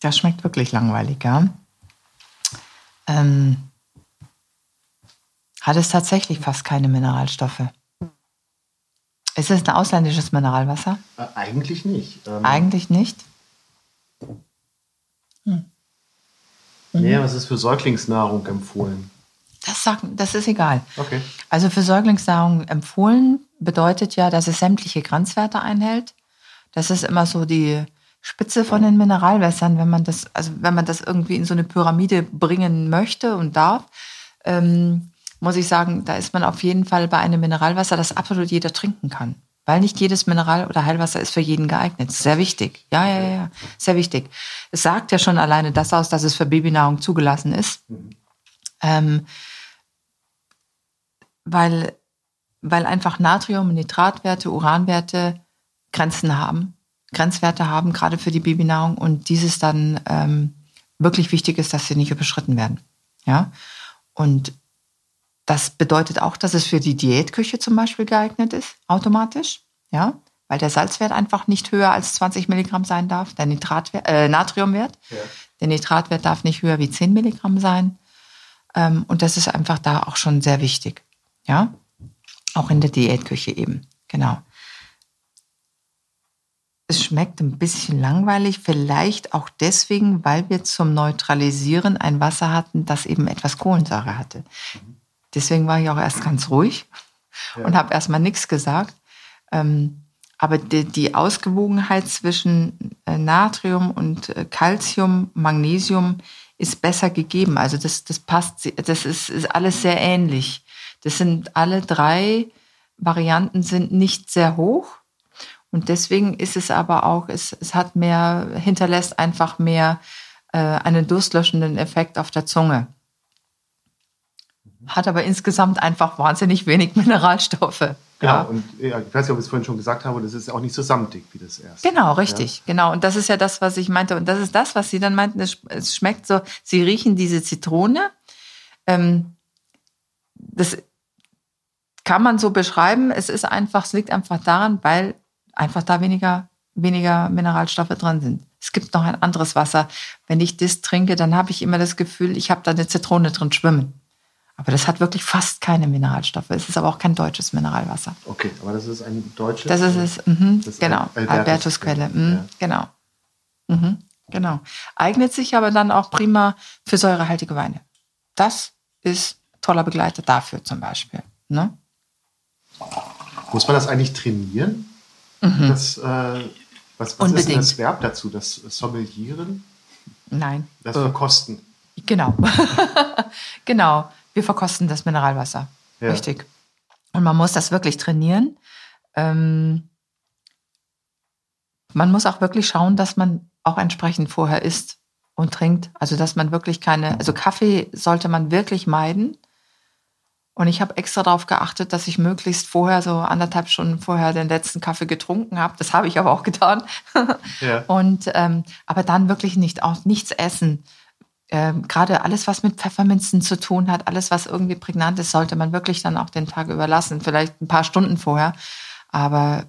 Das schmeckt wirklich langweilig, ja. Ähm, hat es tatsächlich fast keine Mineralstoffe. Ist es ein ausländisches Mineralwasser? Äh, eigentlich nicht. Ähm, eigentlich nicht. Hm. Nee, aber es ist für Säuglingsnahrung empfohlen. Das, sagt, das ist egal. Okay. Also für Säuglingsnahrung empfohlen bedeutet ja, dass es sämtliche Grenzwerte einhält. Das ist immer so die Spitze von den Mineralwässern, wenn man das, also wenn man das irgendwie in so eine Pyramide bringen möchte und darf. Ähm, muss ich sagen, da ist man auf jeden Fall bei einem Mineralwasser, das absolut jeder trinken kann. Weil nicht jedes Mineral- oder Heilwasser ist für jeden geeignet. Sehr wichtig. Ja, ja, ja, sehr wichtig. Es sagt ja schon alleine das aus, dass es für Babynahrung zugelassen ist. Mhm. Ähm, weil, weil einfach Natrium, Nitratwerte, Uranwerte Grenzen haben, Grenzwerte haben, gerade für die Babynahrung und dieses dann ähm, wirklich wichtig ist, dass sie nicht überschritten werden. Ja. Und das bedeutet auch, dass es für die Diätküche zum Beispiel geeignet ist, automatisch, ja, weil der Salzwert einfach nicht höher als 20 Milligramm sein darf, der Nitratwert, äh, Natriumwert. Ja. Der Nitratwert darf nicht höher wie 10 Milligramm sein. Ähm, und das ist einfach da auch schon sehr wichtig, ja, auch in der Diätküche eben, genau. Es schmeckt ein bisschen langweilig, vielleicht auch deswegen, weil wir zum Neutralisieren ein Wasser hatten, das eben etwas Kohlensäure hatte. Deswegen war ich auch erst ganz ruhig ja. und habe erstmal nichts gesagt. Ähm, aber die, die, Ausgewogenheit zwischen äh, Natrium und äh, Calcium, Magnesium ist besser gegeben. Also das, das passt, das ist, ist alles sehr ähnlich. Das sind alle drei Varianten sind nicht sehr hoch. Und deswegen ist es aber auch, es, es hat mehr, hinterlässt einfach mehr äh, einen durstlöschenden Effekt auf der Zunge hat aber insgesamt einfach wahnsinnig wenig Mineralstoffe. Genau, ja. und ja, ich weiß nicht, ob ich es vorhin schon gesagt habe, das ist auch nicht so samtig wie das erste. Genau, richtig, ja. genau. Und das ist ja das, was ich meinte. Und das ist das, was Sie dann meinten, es schmeckt so, Sie riechen diese Zitrone. Ähm, das kann man so beschreiben. Es ist einfach, es liegt einfach daran, weil einfach da weniger, weniger Mineralstoffe drin sind. Es gibt noch ein anderes Wasser. Wenn ich das trinke, dann habe ich immer das Gefühl, ich habe da eine Zitrone drin schwimmen. Aber das hat wirklich fast keine Mineralstoffe. Es ist aber auch kein deutsches Mineralwasser. Okay, aber das ist ein deutsches. Das ist es, mhm, das genau. Albertusquelle, mhm, genau. Mhm, genau. Eignet sich aber dann auch prima für säurehaltige Weine. Das ist toller Begleiter dafür zum Beispiel. Ne? Muss man das eigentlich trainieren? Mhm. Das, äh, was was ist denn das Verb dazu? Das Sommelieren? Nein. Das Verkosten. Genau. genau wir verkosten das Mineralwasser. Ja. Richtig. Und man muss das wirklich trainieren. Ähm, man muss auch wirklich schauen, dass man auch entsprechend vorher isst und trinkt. Also dass man wirklich keine, also Kaffee sollte man wirklich meiden. Und ich habe extra darauf geachtet, dass ich möglichst vorher, so anderthalb Stunden vorher, den letzten Kaffee getrunken habe. Das habe ich aber auch getan. Ja. Und ähm, aber dann wirklich nicht auch nichts essen äh, gerade alles, was mit Pfefferminzen zu tun hat, alles, was irgendwie prägnant ist, sollte man wirklich dann auch den Tag überlassen, vielleicht ein paar Stunden vorher. Aber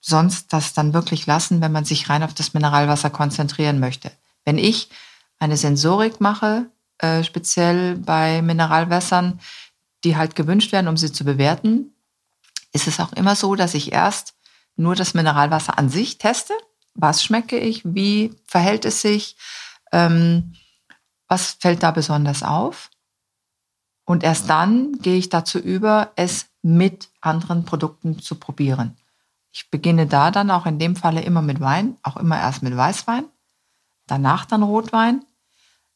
sonst das dann wirklich lassen, wenn man sich rein auf das Mineralwasser konzentrieren möchte. Wenn ich eine Sensorik mache, äh, speziell bei Mineralwässern, die halt gewünscht werden, um sie zu bewerten, ist es auch immer so, dass ich erst nur das Mineralwasser an sich teste. Was schmecke ich? Wie verhält es sich? Ähm, was fällt da besonders auf? Und erst dann gehe ich dazu über, es mit anderen Produkten zu probieren. Ich beginne da dann auch in dem Falle immer mit Wein, auch immer erst mit Weißwein, danach dann Rotwein.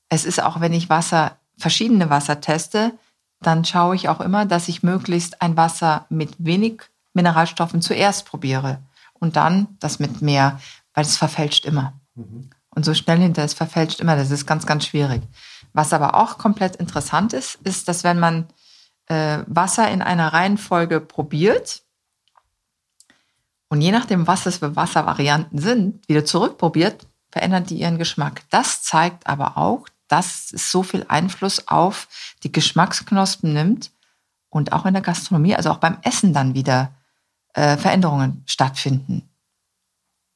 Es ist auch, wenn ich Wasser, verschiedene Wasser teste, dann schaue ich auch immer, dass ich möglichst ein Wasser mit wenig Mineralstoffen zuerst probiere und dann das mit mehr, weil es verfälscht immer. Mhm und so schnell hinter ist verfälscht immer. Das ist ganz, ganz schwierig. Was aber auch komplett interessant ist, ist, dass wenn man äh, Wasser in einer Reihenfolge probiert und je nachdem, was es für Wasservarianten sind, wieder zurückprobiert, verändern die ihren Geschmack. Das zeigt aber auch, dass es so viel Einfluss auf die Geschmacksknospen nimmt und auch in der Gastronomie, also auch beim Essen dann wieder äh, Veränderungen stattfinden.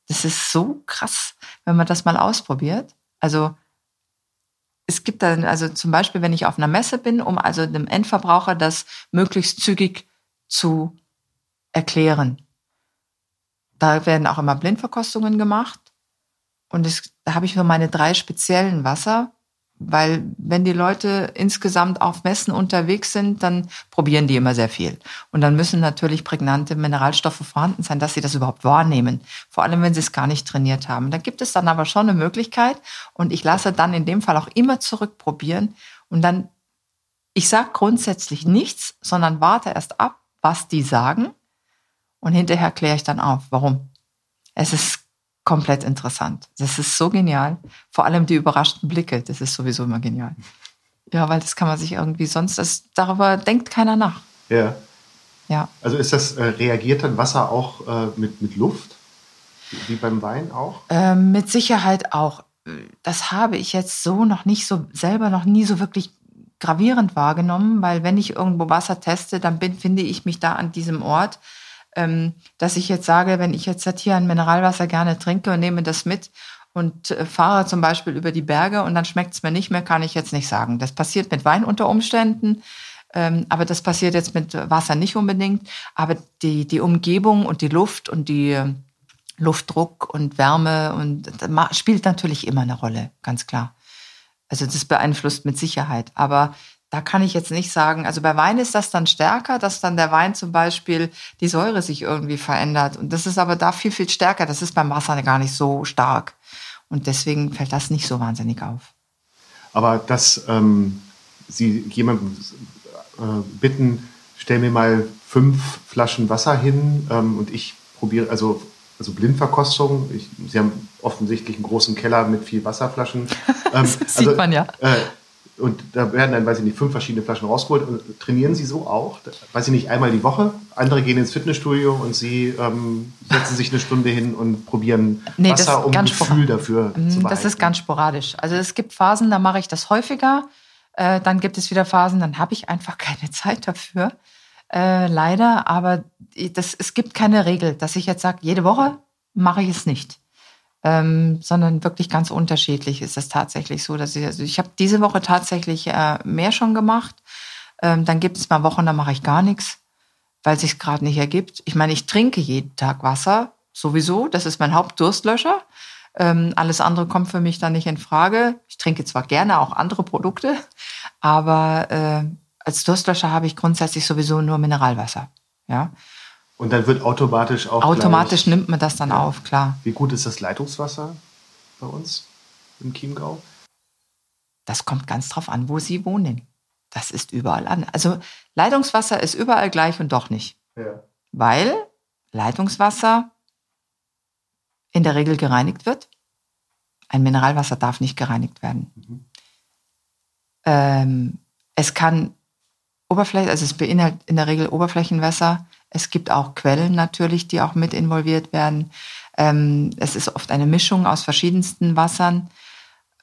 Das ist so krass, wenn man das mal ausprobiert. Also es gibt dann, also zum Beispiel, wenn ich auf einer Messe bin, um also dem Endverbraucher das möglichst zügig zu erklären. Da werden auch immer Blindverkostungen gemacht. Und es, da habe ich nur meine drei speziellen Wasser, weil wenn die Leute insgesamt auf Messen unterwegs sind, dann probieren die immer sehr viel. Und dann müssen natürlich prägnante Mineralstoffe vorhanden sein, dass sie das überhaupt wahrnehmen. Vor allem, wenn sie es gar nicht trainiert haben. Da gibt es dann aber schon eine Möglichkeit. Und ich lasse dann in dem Fall auch immer zurückprobieren. Und dann, ich sage grundsätzlich nichts, sondern warte erst ab, was die sagen. Und hinterher kläre ich dann auf, warum. Es ist komplett interessant. Das ist so genial. Vor allem die überraschten Blicke, das ist sowieso immer genial. Ja, weil das kann man sich irgendwie sonst, das, darüber denkt keiner nach. Ja. Ja. Also ist das, äh, reagiert dann Wasser auch äh, mit, mit Luft? Wie beim Wein auch? Ähm, mit Sicherheit auch. Das habe ich jetzt so noch nicht so, selber noch nie so wirklich gravierend wahrgenommen, weil wenn ich irgendwo Wasser teste, dann bin, finde ich mich da an diesem Ort ähm, dass ich jetzt sage, wenn ich jetzt hier ein Mineralwasser gerne trinke und nehme das mit und äh, fahre zum Beispiel über die Berge und dann schmeckt es mir nicht mehr, kann ich jetzt nicht sagen. Das passiert mit Wein unter Umständen, ähm, aber das passiert jetzt mit Wasser nicht unbedingt. Aber die, die Umgebung und die Luft und die äh, Luftdruck und Wärme und spielt natürlich immer eine Rolle, ganz klar. Also das beeinflusst mit Sicherheit. Aber da kann ich jetzt nicht sagen, also bei Wein ist das dann stärker, dass dann der Wein zum Beispiel die Säure sich irgendwie verändert. Und das ist aber da viel, viel stärker. Das ist beim Wasser gar nicht so stark. Und deswegen fällt das nicht so wahnsinnig auf. Aber dass ähm, Sie jemanden äh, bitten, stell mir mal fünf Flaschen Wasser hin ähm, und ich probiere, also, also Blindverkostung. Ich, Sie haben offensichtlich einen großen Keller mit viel Wasserflaschen. Ähm, das sieht also, man ja. Äh, und da werden dann, weiß ich nicht, fünf verschiedene Flaschen rausgeholt. Und trainieren Sie so auch? Weiß ich nicht, einmal die Woche? Andere gehen ins Fitnessstudio und Sie ähm, setzen sich eine Stunde hin und probieren nee, Wasser, um ein Gefühl dafür mhm, zu behalten. Das ist ganz sporadisch. Also es gibt Phasen, da mache ich das häufiger. Äh, dann gibt es wieder Phasen, dann habe ich einfach keine Zeit dafür. Äh, leider, aber das, es gibt keine Regel, dass ich jetzt sage, jede Woche mache ich es nicht ähm, sondern wirklich ganz unterschiedlich ist es tatsächlich so, dass ich, also ich habe diese Woche tatsächlich äh, mehr schon gemacht. Ähm, dann gibt es mal Wochen, da mache ich gar nichts, weil sich gerade nicht ergibt. Ich meine, ich trinke jeden Tag Wasser, sowieso, das ist mein Hauptdurstlöscher. Ähm, alles andere kommt für mich dann nicht in Frage. Ich trinke zwar gerne auch andere Produkte, aber äh, als Durstlöscher habe ich grundsätzlich sowieso nur Mineralwasser. Ja. Und dann wird automatisch auch. Automatisch gleich, nimmt man das dann ja. auf, klar. Wie gut ist das Leitungswasser bei uns im Chiemgau? Das kommt ganz drauf an, wo Sie wohnen. Das ist überall an. Also Leitungswasser ist überall gleich und doch nicht. Ja. Weil Leitungswasser in der Regel gereinigt wird. Ein Mineralwasser darf nicht gereinigt werden. Mhm. Ähm, es kann Oberfläche, also es beinhaltet in der Regel Oberflächenwasser. Es gibt auch Quellen natürlich, die auch mit involviert werden. Ähm, es ist oft eine Mischung aus verschiedensten Wassern.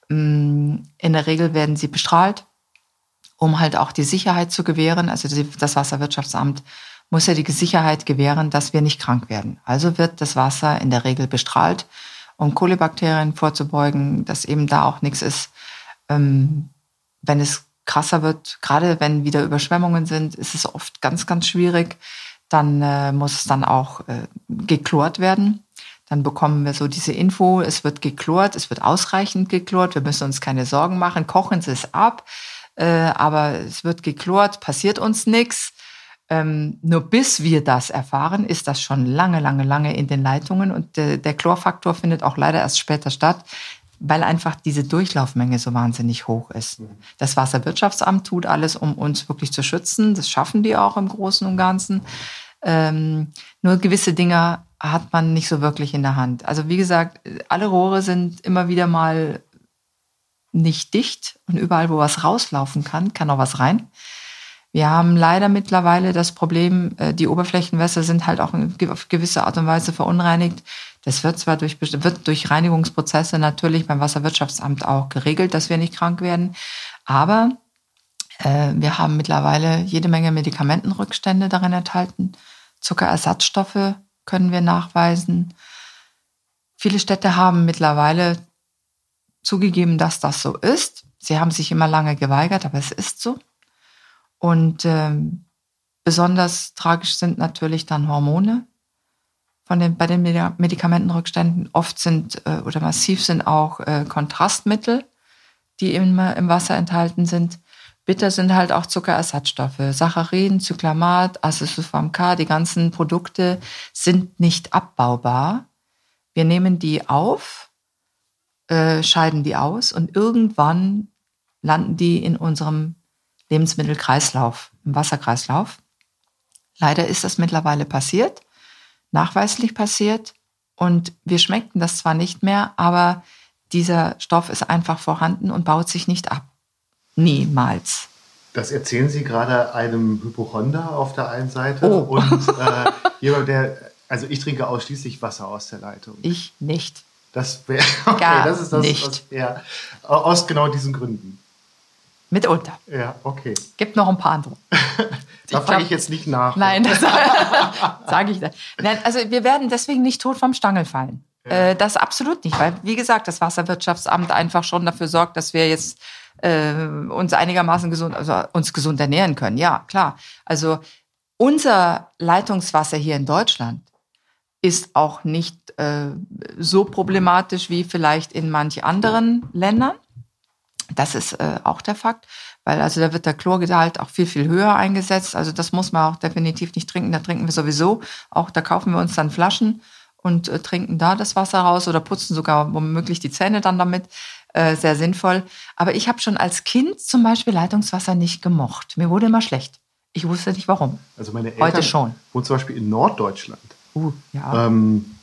Ähm, in der Regel werden sie bestrahlt, um halt auch die Sicherheit zu gewähren. Also das Wasserwirtschaftsamt muss ja die Sicherheit gewähren, dass wir nicht krank werden. Also wird das Wasser in der Regel bestrahlt, um Kolibakterien vorzubeugen, dass eben da auch nichts ist. Ähm, wenn es krasser wird, gerade wenn wieder Überschwemmungen sind, ist es oft ganz, ganz schwierig dann äh, muss es dann auch äh, geklort werden. Dann bekommen wir so diese Info, es wird geklort, es wird ausreichend geklort, wir müssen uns keine Sorgen machen, kochen Sie es ab, äh, aber es wird geklort, passiert uns nichts. Ähm, nur bis wir das erfahren, ist das schon lange, lange, lange in den Leitungen und der, der Chlorfaktor findet auch leider erst später statt, weil einfach diese Durchlaufmenge so wahnsinnig hoch ist. Mhm. Das Wasserwirtschaftsamt tut alles, um uns wirklich zu schützen. Das schaffen die auch im Großen und Ganzen. Ähm, nur gewisse Dinge hat man nicht so wirklich in der Hand. Also wie gesagt, alle Rohre sind immer wieder mal nicht dicht und überall, wo was rauslaufen kann, kann auch was rein. Wir haben leider mittlerweile das Problem, äh, die Oberflächenwässer sind halt auch auf gewisse Art und Weise verunreinigt Das wird zwar durch, wird durch Reinigungsprozesse natürlich beim Wasserwirtschaftsamt auch geregelt, dass wir nicht krank werden, aber äh, wir haben mittlerweile jede Menge Medikamentenrückstände darin enthalten. Zuckerersatzstoffe können wir nachweisen. Viele Städte haben mittlerweile zugegeben, dass das so ist. Sie haben sich immer lange geweigert, aber es ist so. Und ähm, besonders tragisch sind natürlich dann Hormone. Von den, bei den Medikamentenrückständen oft sind äh, oder massiv sind auch äh, Kontrastmittel, die immer im Wasser enthalten sind. Bitter sind halt auch Zuckerersatzstoffe. Saccharin, Zyklamat, Acesulfam K, die ganzen Produkte sind nicht abbaubar. Wir nehmen die auf, äh, scheiden die aus und irgendwann landen die in unserem Lebensmittelkreislauf, im Wasserkreislauf. Leider ist das mittlerweile passiert, nachweislich passiert und wir schmeckten das zwar nicht mehr, aber dieser Stoff ist einfach vorhanden und baut sich nicht ab. Niemals. Das erzählen Sie gerade einem Hypochonder auf der einen Seite oh. und äh, jemand, der, also ich trinke ausschließlich Wasser aus der Leitung. Ich nicht. Das wäre, okay, Gar das ist das, nicht. Was, ja, aus genau diesen Gründen. Mitunter. Ja, okay. Gibt noch ein paar andere. da frage ich jetzt nicht nach. Nein, das sage ich nicht. Nein, also wir werden deswegen nicht tot vom Stangel fallen. Ja. Äh, das absolut nicht, weil, wie gesagt, das Wasserwirtschaftsamt einfach schon dafür sorgt, dass wir jetzt äh, uns einigermaßen gesund, also uns gesund ernähren können. Ja, klar. Also unser Leitungswasser hier in Deutschland ist auch nicht äh, so problematisch wie vielleicht in manch anderen Ländern. Das ist äh, auch der Fakt, weil also da wird der Chlorgehalt auch viel, viel höher eingesetzt. Also das muss man auch definitiv nicht trinken. Da trinken wir sowieso. Auch da kaufen wir uns dann Flaschen und äh, trinken da das Wasser raus oder putzen sogar womöglich die Zähne dann damit. Äh, sehr sinnvoll. Aber ich habe schon als Kind zum Beispiel Leitungswasser nicht gemocht. Mir wurde immer schlecht. Ich wusste nicht warum. Also meine Eltern Heute schon. wohnen zum Beispiel in Norddeutschland. Uh, ja. Ähm,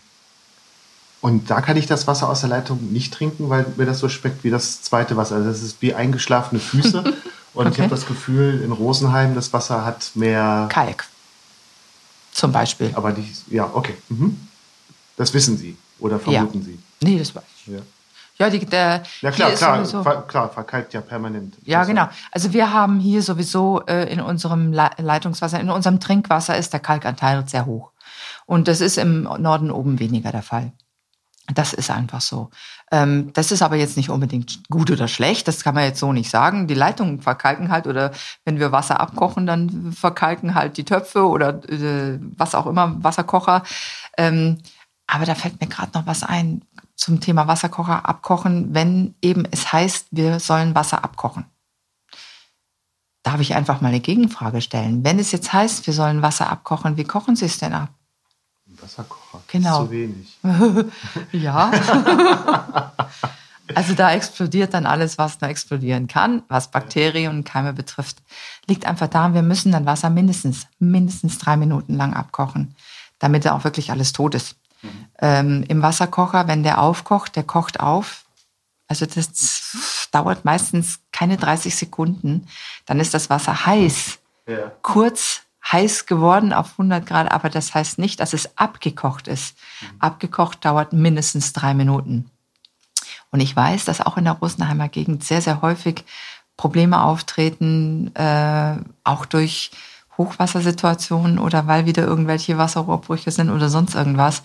und da kann ich das Wasser aus der Leitung nicht trinken, weil mir das so schmeckt wie das zweite Wasser. Also das ist wie eingeschlafene Füße. Und okay. ich habe das Gefühl, in Rosenheim, das Wasser hat mehr. Kalk. Zum Beispiel. Aber die, ja, okay. Mhm. Das wissen Sie oder vermuten ja. Sie? Nee, das weiß ich. Ja. Ja, die, der, ja klar, klar, sowieso, ver, klar, verkalkt ja permanent. Ja, genau. Also wir haben hier sowieso äh, in unserem Leitungswasser, in unserem Trinkwasser ist der Kalkanteil sehr hoch. Und das ist im Norden oben weniger der Fall. Das ist einfach so. Ähm, das ist aber jetzt nicht unbedingt gut oder schlecht, das kann man jetzt so nicht sagen. Die Leitungen verkalken halt oder wenn wir Wasser abkochen, dann verkalken halt die Töpfe oder äh, was auch immer, Wasserkocher. Ähm, aber da fällt mir gerade noch was ein zum Thema Wasserkocher abkochen, wenn eben es heißt, wir sollen Wasser abkochen. Darf ich einfach mal eine Gegenfrage stellen? Wenn es jetzt heißt, wir sollen Wasser abkochen, wie kochen Sie es denn ab? Wasserkocher. Genau. Zu wenig. ja. also da explodiert dann alles, was nur explodieren kann, was Bakterien und Keime betrifft. Liegt einfach daran, wir müssen dann Wasser mindestens, mindestens drei Minuten lang abkochen, damit da auch wirklich alles tot ist. Mhm. Ähm, Im Wasserkocher, wenn der aufkocht, der kocht auf. Also das dauert meistens keine 30 Sekunden. Dann ist das Wasser heiß. Ja. Kurz heiß geworden auf 100 Grad, aber das heißt nicht, dass es abgekocht ist. Mhm. Abgekocht dauert mindestens drei Minuten. Und ich weiß, dass auch in der Rosenheimer Gegend sehr, sehr häufig Probleme auftreten, äh, auch durch Hochwassersituationen oder weil wieder irgendwelche Wasserrohrbrüche sind oder sonst irgendwas,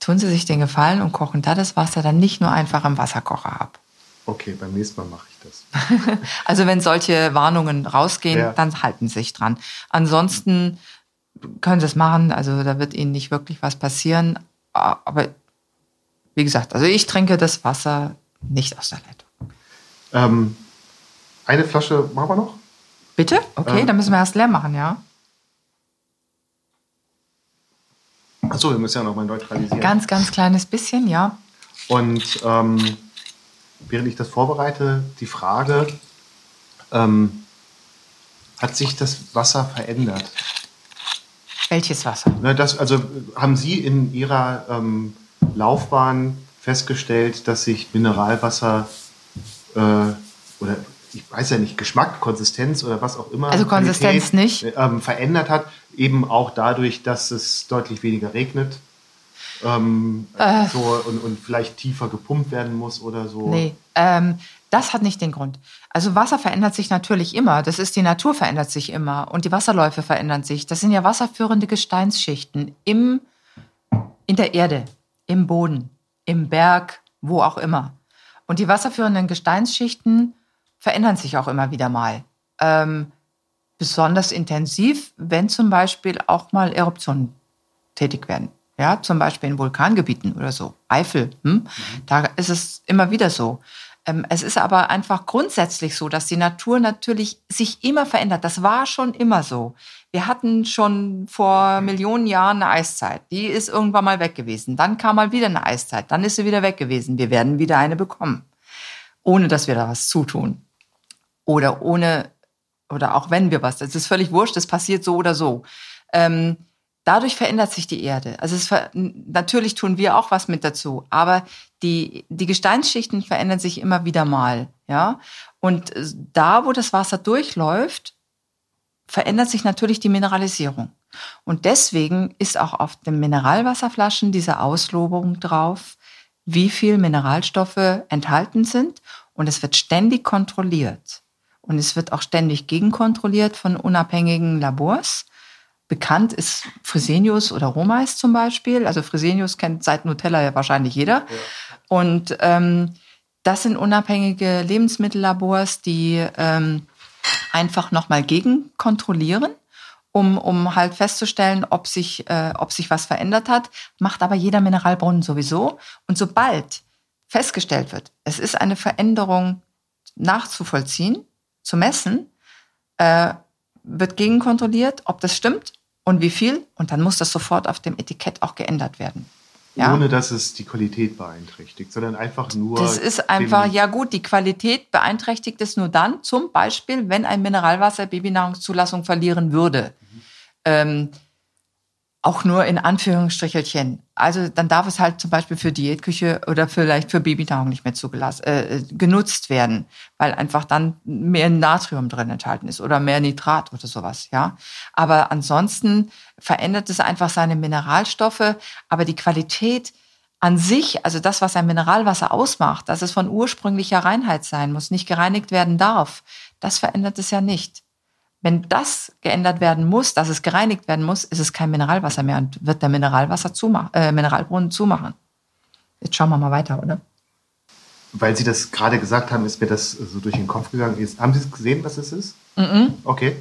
tun Sie sich den Gefallen und kochen da das Wasser dann nicht nur einfach im Wasserkocher ab. Okay, beim nächsten Mal mache ich das. also wenn solche Warnungen rausgehen, ja. dann halten Sie sich dran. Ansonsten können Sie es machen, also da wird Ihnen nicht wirklich was passieren. Aber wie gesagt, also ich trinke das Wasser nicht aus der Leitung. Ähm, eine Flasche machen wir noch? Bitte? Okay, ähm, dann müssen wir erst leer machen, ja. Achso, wir müssen ja noch mal neutralisieren. Ganz, ganz kleines bisschen, ja. Und ähm, während ich das vorbereite, die Frage, ähm, hat sich das Wasser verändert? Welches Wasser? Ne, das, also haben Sie in Ihrer ähm, Laufbahn festgestellt, dass sich Mineralwasser äh, oder ich weiß ja nicht, Geschmack, Konsistenz oder was auch immer. Also Konsistenz Qualität, nicht. Ähm, verändert hat, eben auch dadurch, dass es deutlich weniger regnet. Ähm, äh, so und, und vielleicht tiefer gepumpt werden muss oder so? Nee, ähm, das hat nicht den Grund. Also Wasser verändert sich natürlich immer. Das ist die Natur verändert sich immer und die Wasserläufe verändern sich. Das sind ja wasserführende Gesteinsschichten im, in der Erde, im Boden, im Berg, wo auch immer. Und die wasserführenden Gesteinsschichten verändern sich auch immer wieder mal. Ähm, besonders intensiv, wenn zum Beispiel auch mal Eruptionen tätig werden. Ja, zum Beispiel in Vulkangebieten oder so. Eifel, hm? Mhm. da ist es immer wieder so. Ähm, es ist aber einfach grundsätzlich so, dass die Natur natürlich sich immer verändert. Das war schon immer so. Wir hatten schon vor Millionen Jahren eine Eiszeit. Die ist irgendwann mal weg gewesen. Dann kam mal wieder eine Eiszeit. Dann ist sie wieder weg gewesen. Wir werden wieder eine bekommen. Ohne dass wir da was zutun. Oder ohne, oder auch wenn wir was. Das ist völlig wurscht. Das passiert so oder so. Ähm, dadurch verändert sich die Erde. Also es, natürlich tun wir auch was mit dazu, aber die, die Gesteinsschichten verändern sich immer wieder mal, ja. Und da, wo das Wasser durchläuft, verändert sich natürlich die Mineralisierung. Und deswegen ist auch auf den Mineralwasserflaschen diese Auslobung drauf, wie viel Mineralstoffe enthalten sind. Und es wird ständig kontrolliert. Und es wird auch ständig gegenkontrolliert von unabhängigen Labors. Bekannt ist Fresenius oder Romais zum Beispiel. Also Fresenius kennt seit Nutella ja wahrscheinlich jeder. Ja. Und ähm, das sind unabhängige Lebensmittellabors, die ähm, einfach nochmal gegen kontrollieren, um, um halt festzustellen, ob sich, äh, ob sich was verändert hat. Macht aber jeder Mineralbrunnen sowieso. Und sobald festgestellt wird, es ist eine Veränderung nachzuvollziehen, zu messen, äh, wird gegenkontrolliert, ob das stimmt und wie viel. Und dann muss das sofort auf dem Etikett auch geändert werden. Ja? Ohne dass es die Qualität beeinträchtigt, sondern einfach nur. Das ist einfach, ja gut, die Qualität beeinträchtigt es nur dann, zum Beispiel, wenn ein Mineralwasser Babynahrungszulassung verlieren würde. Mhm. Ähm, auch nur in Anführungsstrichelchen. Also dann darf es halt zum Beispiel für Diätküche oder vielleicht für Babynahrung nicht mehr zugelassen, äh, genutzt werden, weil einfach dann mehr Natrium drin enthalten ist oder mehr Nitrat oder sowas, ja. Aber ansonsten verändert es einfach seine Mineralstoffe, aber die Qualität an sich, also das, was ein Mineralwasser ausmacht, dass es von ursprünglicher Reinheit sein muss, nicht gereinigt werden darf, das verändert es ja nicht. Wenn das geändert werden muss, dass es gereinigt werden muss, ist es kein Mineralwasser mehr und wird der Mineralwasser zumachen, äh, Mineralbrunnen zumachen. Jetzt schauen wir mal weiter, oder? Weil Sie das gerade gesagt haben, ist mir das so durch den Kopf gegangen. haben Sie es gesehen, was es ist? Mm -mm. Okay.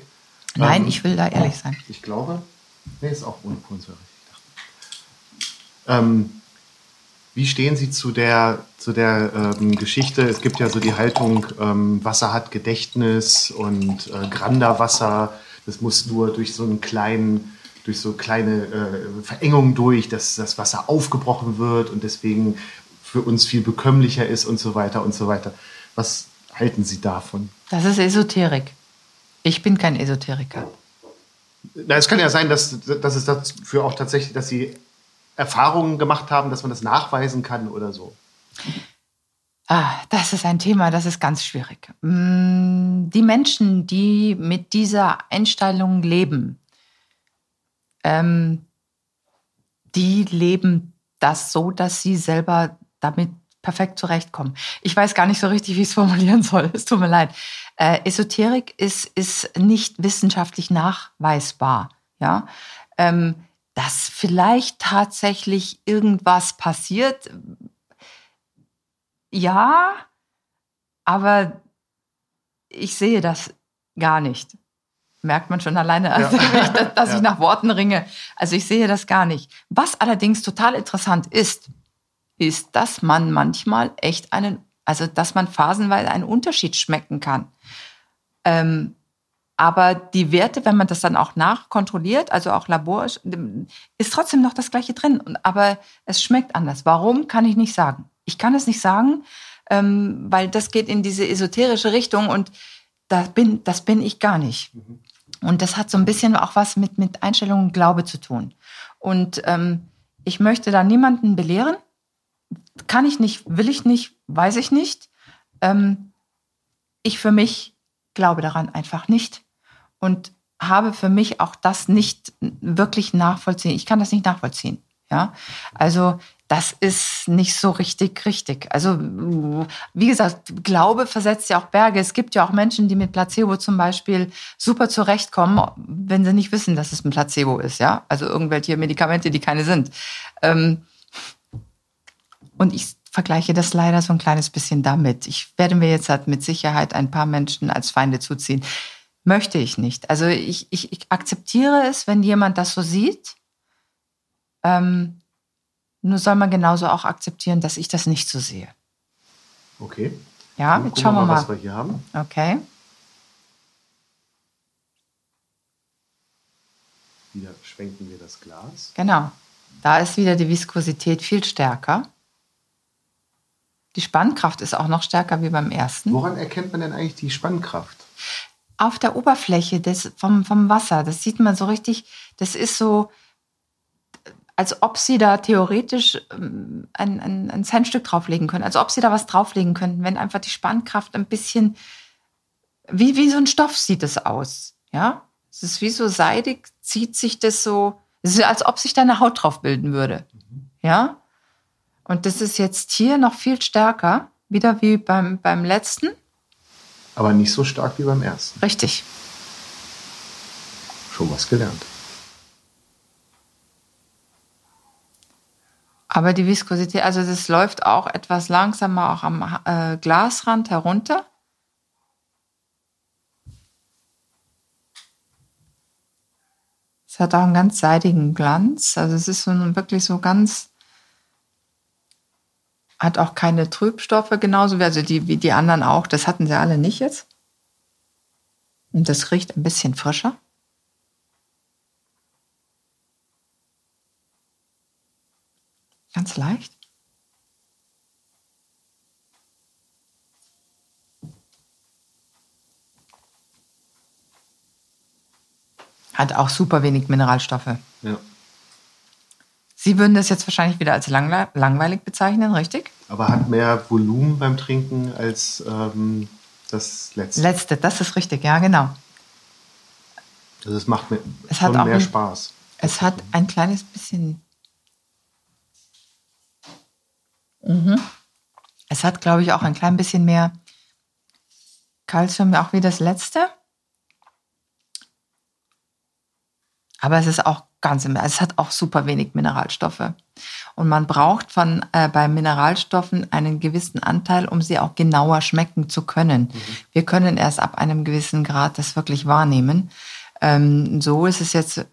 Nein, ähm, ich will da ehrlich sein. Ich glaube, nee, ist auch ohne Kohlensäure. Ähm, wie stehen Sie zu der, zu der ähm, Geschichte? Es gibt ja so die Haltung, ähm, Wasser hat Gedächtnis und äh, Granderwasser, das muss nur durch so einen kleinen, durch so kleine äh, Verengungen durch, dass das Wasser aufgebrochen wird und deswegen für uns viel bekömmlicher ist und so weiter und so weiter. Was halten Sie davon? Das ist Esoterik. Ich bin kein Esoteriker. Na, es kann ja sein, dass, dass es dafür auch tatsächlich, dass Sie Erfahrungen gemacht haben, dass man das nachweisen kann oder so? Ah, das ist ein Thema, das ist ganz schwierig. Mm, die Menschen, die mit dieser Einstellung leben, ähm, die leben das so, dass sie selber damit perfekt zurechtkommen. Ich weiß gar nicht so richtig, wie ich es formulieren soll. Es tut mir leid. Äh, Esoterik ist, ist nicht wissenschaftlich nachweisbar. Ja, ähm, dass vielleicht tatsächlich irgendwas passiert. Ja, aber ich sehe das gar nicht. Merkt man schon alleine, also ja. dass, dass ja. ich nach Worten ringe. Also ich sehe das gar nicht. Was allerdings total interessant ist, ist, dass man manchmal echt einen, also dass man phasenweise einen Unterschied schmecken kann. Ähm, aber die Werte, wenn man das dann auch nachkontrolliert, also auch Labor, ist trotzdem noch das Gleiche drin. Aber es schmeckt anders. Warum, kann ich nicht sagen. Ich kann es nicht sagen, ähm, weil das geht in diese esoterische Richtung und das bin, das bin ich gar nicht. Mhm. Und das hat so ein bisschen auch was mit, mit Einstellung und Glaube zu tun. Und ähm, ich möchte da niemanden belehren. Kann ich nicht, will ich nicht, weiß ich nicht. Ähm, ich für mich glaube daran einfach nicht und habe für mich auch das nicht wirklich nachvollziehen. Ich kann das nicht nachvollziehen. Ja, also das ist nicht so richtig richtig. Also wie gesagt, Glaube versetzt ja auch Berge. Es gibt ja auch Menschen, die mit Placebo zum Beispiel super zurechtkommen, wenn sie nicht wissen, dass es ein Placebo ist. Ja, also irgendwelche Medikamente, die keine sind. Ähm, und ich vergleiche das leider so ein kleines bisschen damit. Ich werde mir jetzt halt mit Sicherheit ein paar Menschen als Feinde zuziehen. Möchte ich nicht. Also ich, ich, ich akzeptiere es, wenn jemand das so sieht. Ähm, nur soll man genauso auch akzeptieren, dass ich das nicht so sehe. Okay. Ja, jetzt schauen wir mal, was wir hier haben. Okay. Wieder schwenken wir das Glas. Genau. Da ist wieder die Viskosität viel stärker. Die Spannkraft ist auch noch stärker wie beim ersten. Woran erkennt man denn eigentlich die Spannkraft? Auf der Oberfläche des, vom, vom Wasser. Das sieht man so richtig. Das ist so, als ob sie da theoretisch ähm, ein, ein, ein Centstück drauflegen können. Als ob sie da was drauflegen könnten, wenn einfach die Spannkraft ein bisschen, wie, wie so ein Stoff sieht es aus. Ja, es ist wie so seidig, zieht sich das so, es ist als ob sich da eine Haut drauf bilden würde. Ja, und das ist jetzt hier noch viel stärker, wieder wie beim, beim letzten. Aber nicht so stark wie beim ersten. Richtig. Schon was gelernt. Aber die Viskosität, also das läuft auch etwas langsamer auch am äh, Glasrand herunter. Es hat auch einen ganz seidigen Glanz. Also es ist so wirklich so ganz hat auch keine Trübstoffe genauso wie, also die, wie die anderen auch. Das hatten sie alle nicht jetzt. Und das riecht ein bisschen frischer. Ganz leicht. Hat auch super wenig Mineralstoffe. Ja. Sie würden das jetzt wahrscheinlich wieder als langweilig bezeichnen, richtig? Aber hat mehr Volumen beim Trinken als ähm, das letzte. Letzte, das ist richtig, ja, genau. Also es macht mir es schon mehr ein, Spaß. Es hat ein kleines bisschen. Mhm. Es hat, glaube ich, auch ein klein bisschen mehr Kalzium, auch wie das letzte. Aber es ist auch ganz im, es hat auch super wenig Mineralstoffe. Und man braucht von, äh, bei Mineralstoffen einen gewissen Anteil, um sie auch genauer schmecken zu können. Mhm. Wir können erst ab einem gewissen Grad das wirklich wahrnehmen. Ähm, so ist es jetzt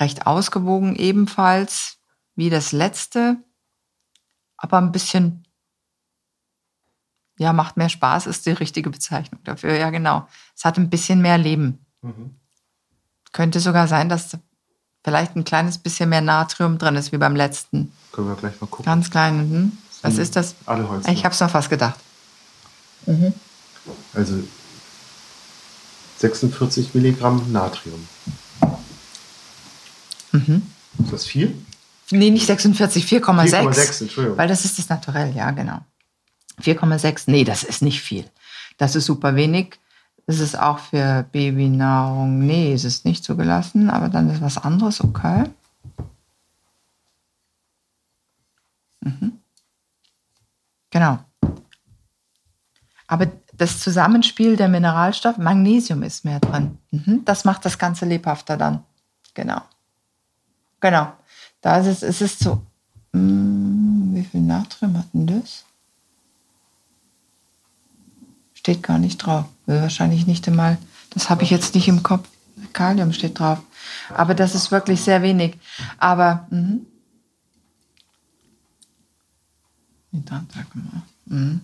recht ausgewogen ebenfalls wie das letzte, aber ein bisschen, ja, macht mehr Spaß, ist die richtige Bezeichnung dafür. Ja, genau. Es hat ein bisschen mehr Leben. Mhm. Könnte sogar sein, dass vielleicht ein kleines bisschen mehr Natrium drin ist wie beim letzten. Können wir gleich mal gucken. Ganz klein. Mhm. Was ist das? Adelholz. Ich habe es noch fast gedacht. Mhm. Also 46 Milligramm Natrium. Mhm. Ist das viel? Nee, nicht 46, 4,6. 4,6, Entschuldigung. Weil das ist das Naturell, ja, genau. 4,6, nee, das ist nicht viel. Das ist super wenig. Ist es auch für Babynahrung? Nee, ist es nicht zugelassen, aber dann ist was anderes, okay. Mhm. Genau. Aber das Zusammenspiel der Mineralstoffe, Magnesium ist mehr drin. Mhm. Das macht das Ganze lebhafter dann. Genau. Genau. Da ist es, es ist so, mh, hm, wie viel Natrium hat denn das? Steht gar nicht drauf. Wahrscheinlich nicht einmal. Das habe ich jetzt nicht im Kopf. Kalium steht drauf. Aber das ist wirklich sehr wenig. Aber mh. Mhm.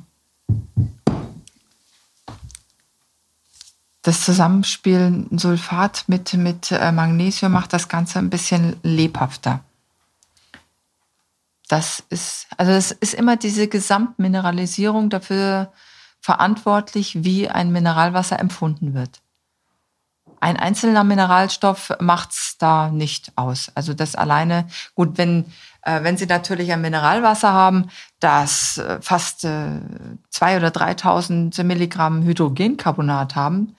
Das Zusammenspiel Sulfat mit, mit äh, Magnesium macht das Ganze ein bisschen lebhafter. Das ist, also es ist immer diese Gesamtmineralisierung dafür verantwortlich, wie ein Mineralwasser empfunden wird. Ein einzelner Mineralstoff macht's da nicht aus. Also das alleine, gut, wenn, äh, wenn Sie natürlich ein Mineralwasser haben, das äh, fast äh, zwei oder 3.000 Milligramm Hydrogencarbonat haben,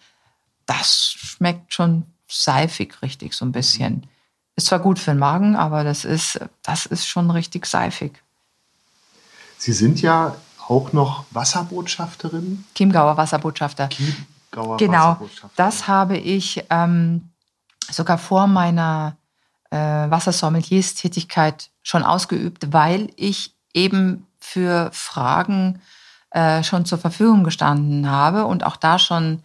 das schmeckt schon seifig richtig so ein bisschen. Ist zwar gut für den Magen, aber das ist, das ist schon richtig seifig. Sie sind ja auch noch Wasserbotschafterin? Chiemgauer Wasserbotschafter. Chiemgauer genau, Wasserbotschafter. das habe ich ähm, sogar vor meiner äh, Wassersommeliers-Tätigkeit schon ausgeübt, weil ich eben für Fragen äh, schon zur Verfügung gestanden habe und auch da schon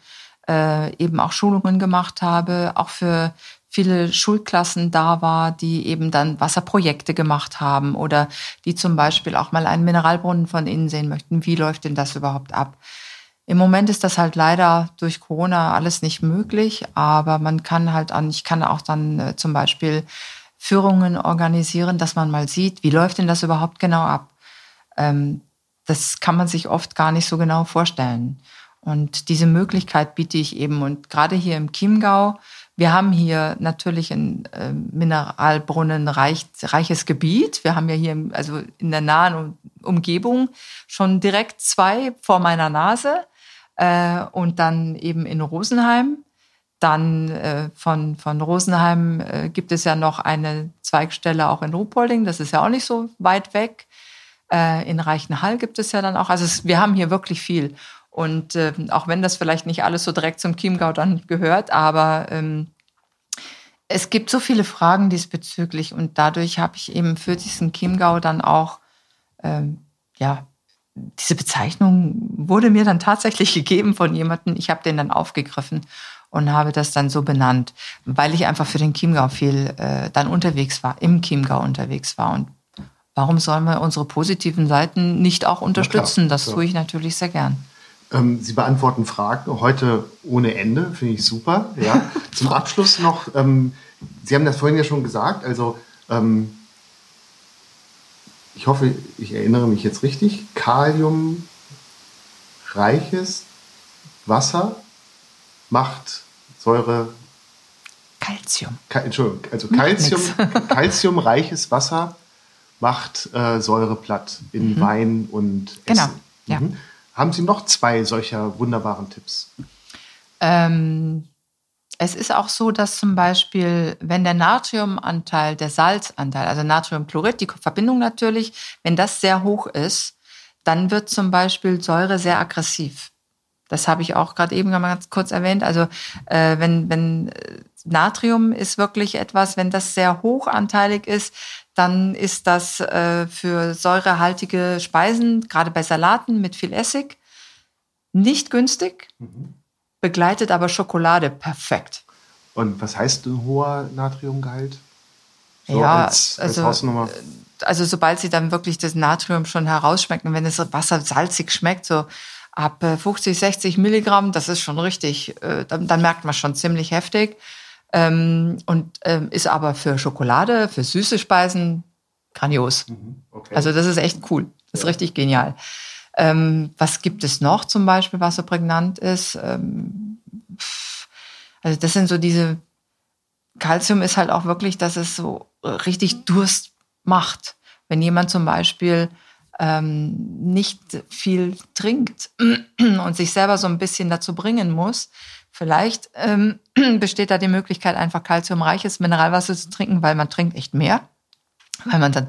äh, eben auch Schulungen gemacht habe, auch für viele Schulklassen da war, die eben dann Wasserprojekte gemacht haben oder die zum Beispiel auch mal einen Mineralbrunnen von innen sehen möchten. Wie läuft denn das überhaupt ab? Im Moment ist das halt leider durch Corona alles nicht möglich, aber man kann halt an, ich kann auch dann äh, zum Beispiel Führungen organisieren, dass man mal sieht, wie läuft denn das überhaupt genau ab. Ähm, das kann man sich oft gar nicht so genau vorstellen. Und diese Möglichkeit biete ich eben. Und gerade hier im Chiemgau wir haben hier natürlich ein äh, Mineralbrunnen reiches Gebiet. Wir haben ja hier also in der nahen Umgebung schon direkt zwei vor meiner Nase äh, und dann eben in Rosenheim. Dann äh, von, von Rosenheim äh, gibt es ja noch eine Zweigstelle auch in Ruhpolding. Das ist ja auch nicht so weit weg. In Reichenhall gibt es ja dann auch. Also wir haben hier wirklich viel. Und äh, auch wenn das vielleicht nicht alles so direkt zum Chiemgau dann gehört, aber ähm, es gibt so viele Fragen diesbezüglich und dadurch habe ich eben für diesen Chiemgau dann auch, ähm, ja, diese Bezeichnung wurde mir dann tatsächlich gegeben von jemandem. Ich habe den dann aufgegriffen und habe das dann so benannt, weil ich einfach für den Chiemgau viel äh, dann unterwegs war, im Chiemgau unterwegs war. Und warum sollen wir unsere positiven Seiten nicht auch unterstützen? Das tue ich natürlich sehr gern. Ähm, Sie beantworten Fragen heute ohne Ende, finde ich super. Ja. Zum Abschluss noch, ähm, Sie haben das vorhin ja schon gesagt, also ähm, ich hoffe, ich erinnere mich jetzt richtig, kaliumreiches Wasser macht Säure. Calcium. Ka Entschuldigung, also Calcium, Calciumreiches Wasser macht äh, Säure platt in mhm. Wein und genau, Essen. Genau, mhm. Haben Sie noch zwei solcher wunderbaren Tipps? Ähm, es ist auch so, dass zum Beispiel, wenn der Natriumanteil, der Salzanteil, also Natriumchlorid, die Verbindung natürlich, wenn das sehr hoch ist, dann wird zum Beispiel Säure sehr aggressiv. Das habe ich auch gerade eben ganz kurz erwähnt. Also äh, wenn, wenn äh, Natrium ist wirklich etwas, wenn das sehr hochanteilig ist, dann ist das äh, für säurehaltige Speisen, gerade bei Salaten mit viel Essig, nicht günstig, mhm. begleitet aber Schokolade perfekt. Und was heißt ein hoher Natriumgehalt? So ja, als, als also, äh, also sobald sie dann wirklich das Natrium schon herausschmecken, wenn das Wasser salzig schmeckt, so ab 50, äh, 60 Milligramm, das ist schon richtig, äh, dann, dann merkt man schon ziemlich heftig. Ähm, und ähm, ist aber für Schokolade, für süße Speisen grandios. Mhm, okay. Also das ist echt cool. Das ist ja. richtig genial. Ähm, was gibt es noch zum Beispiel, was so prägnant ist? Ähm, also das sind so diese, Calcium ist halt auch wirklich, dass es so richtig Durst macht. Wenn jemand zum Beispiel ähm, nicht viel trinkt und sich selber so ein bisschen dazu bringen muss, Vielleicht ähm, besteht da die Möglichkeit, einfach kalziumreiches Mineralwasser zu trinken, weil man trinkt echt mehr, weil man dann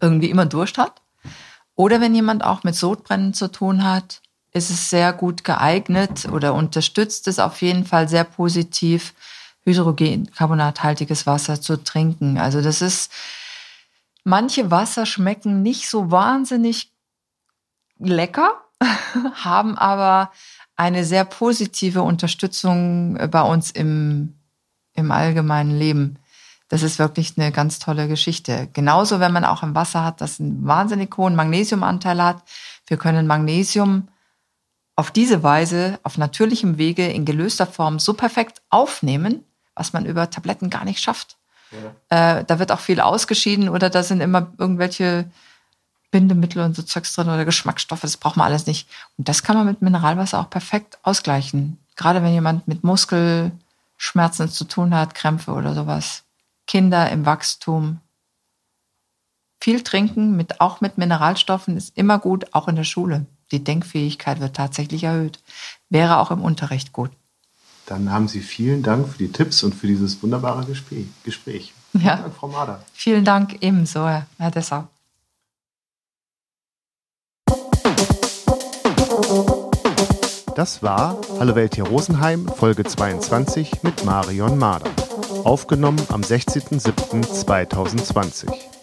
irgendwie immer Durst hat. Oder wenn jemand auch mit Sodbrennen zu tun hat, ist es sehr gut geeignet oder unterstützt es auf jeden Fall sehr positiv, hydrogencarbonathaltiges Wasser zu trinken. Also das ist, manche Wasser schmecken nicht so wahnsinnig lecker, haben aber eine sehr positive Unterstützung äh, bei uns im, im allgemeinen Leben. Das ist wirklich eine ganz tolle Geschichte. Genauso, wenn man auch im Wasser hat, das einen wahnsinnig hohen Magnesiumanteil hat. Wir können Magnesium auf diese Weise, auf natürlichem Wege, in gelöster Form so perfekt aufnehmen, was man über Tabletten gar nicht schafft. Ja. Äh, da wird auch viel ausgeschieden oder da sind immer irgendwelche Bindemittel und so Zeugs drin oder Geschmacksstoffe, das braucht man alles nicht. Und das kann man mit Mineralwasser auch perfekt ausgleichen. Gerade wenn jemand mit Muskelschmerzen zu tun hat, Krämpfe oder sowas. Kinder im Wachstum. Viel trinken, mit, auch mit Mineralstoffen, ist immer gut, auch in der Schule. Die Denkfähigkeit wird tatsächlich erhöht. Wäre auch im Unterricht gut. Dann haben Sie vielen Dank für die Tipps und für dieses wunderbare Gespräch. Ja. Vielen Dank, Frau Mader. Vielen Dank ebenso, Herr Dessau. Das war Hallo Welt hier Rosenheim, Folge 22 mit Marion Mader. Aufgenommen am 16.07.2020.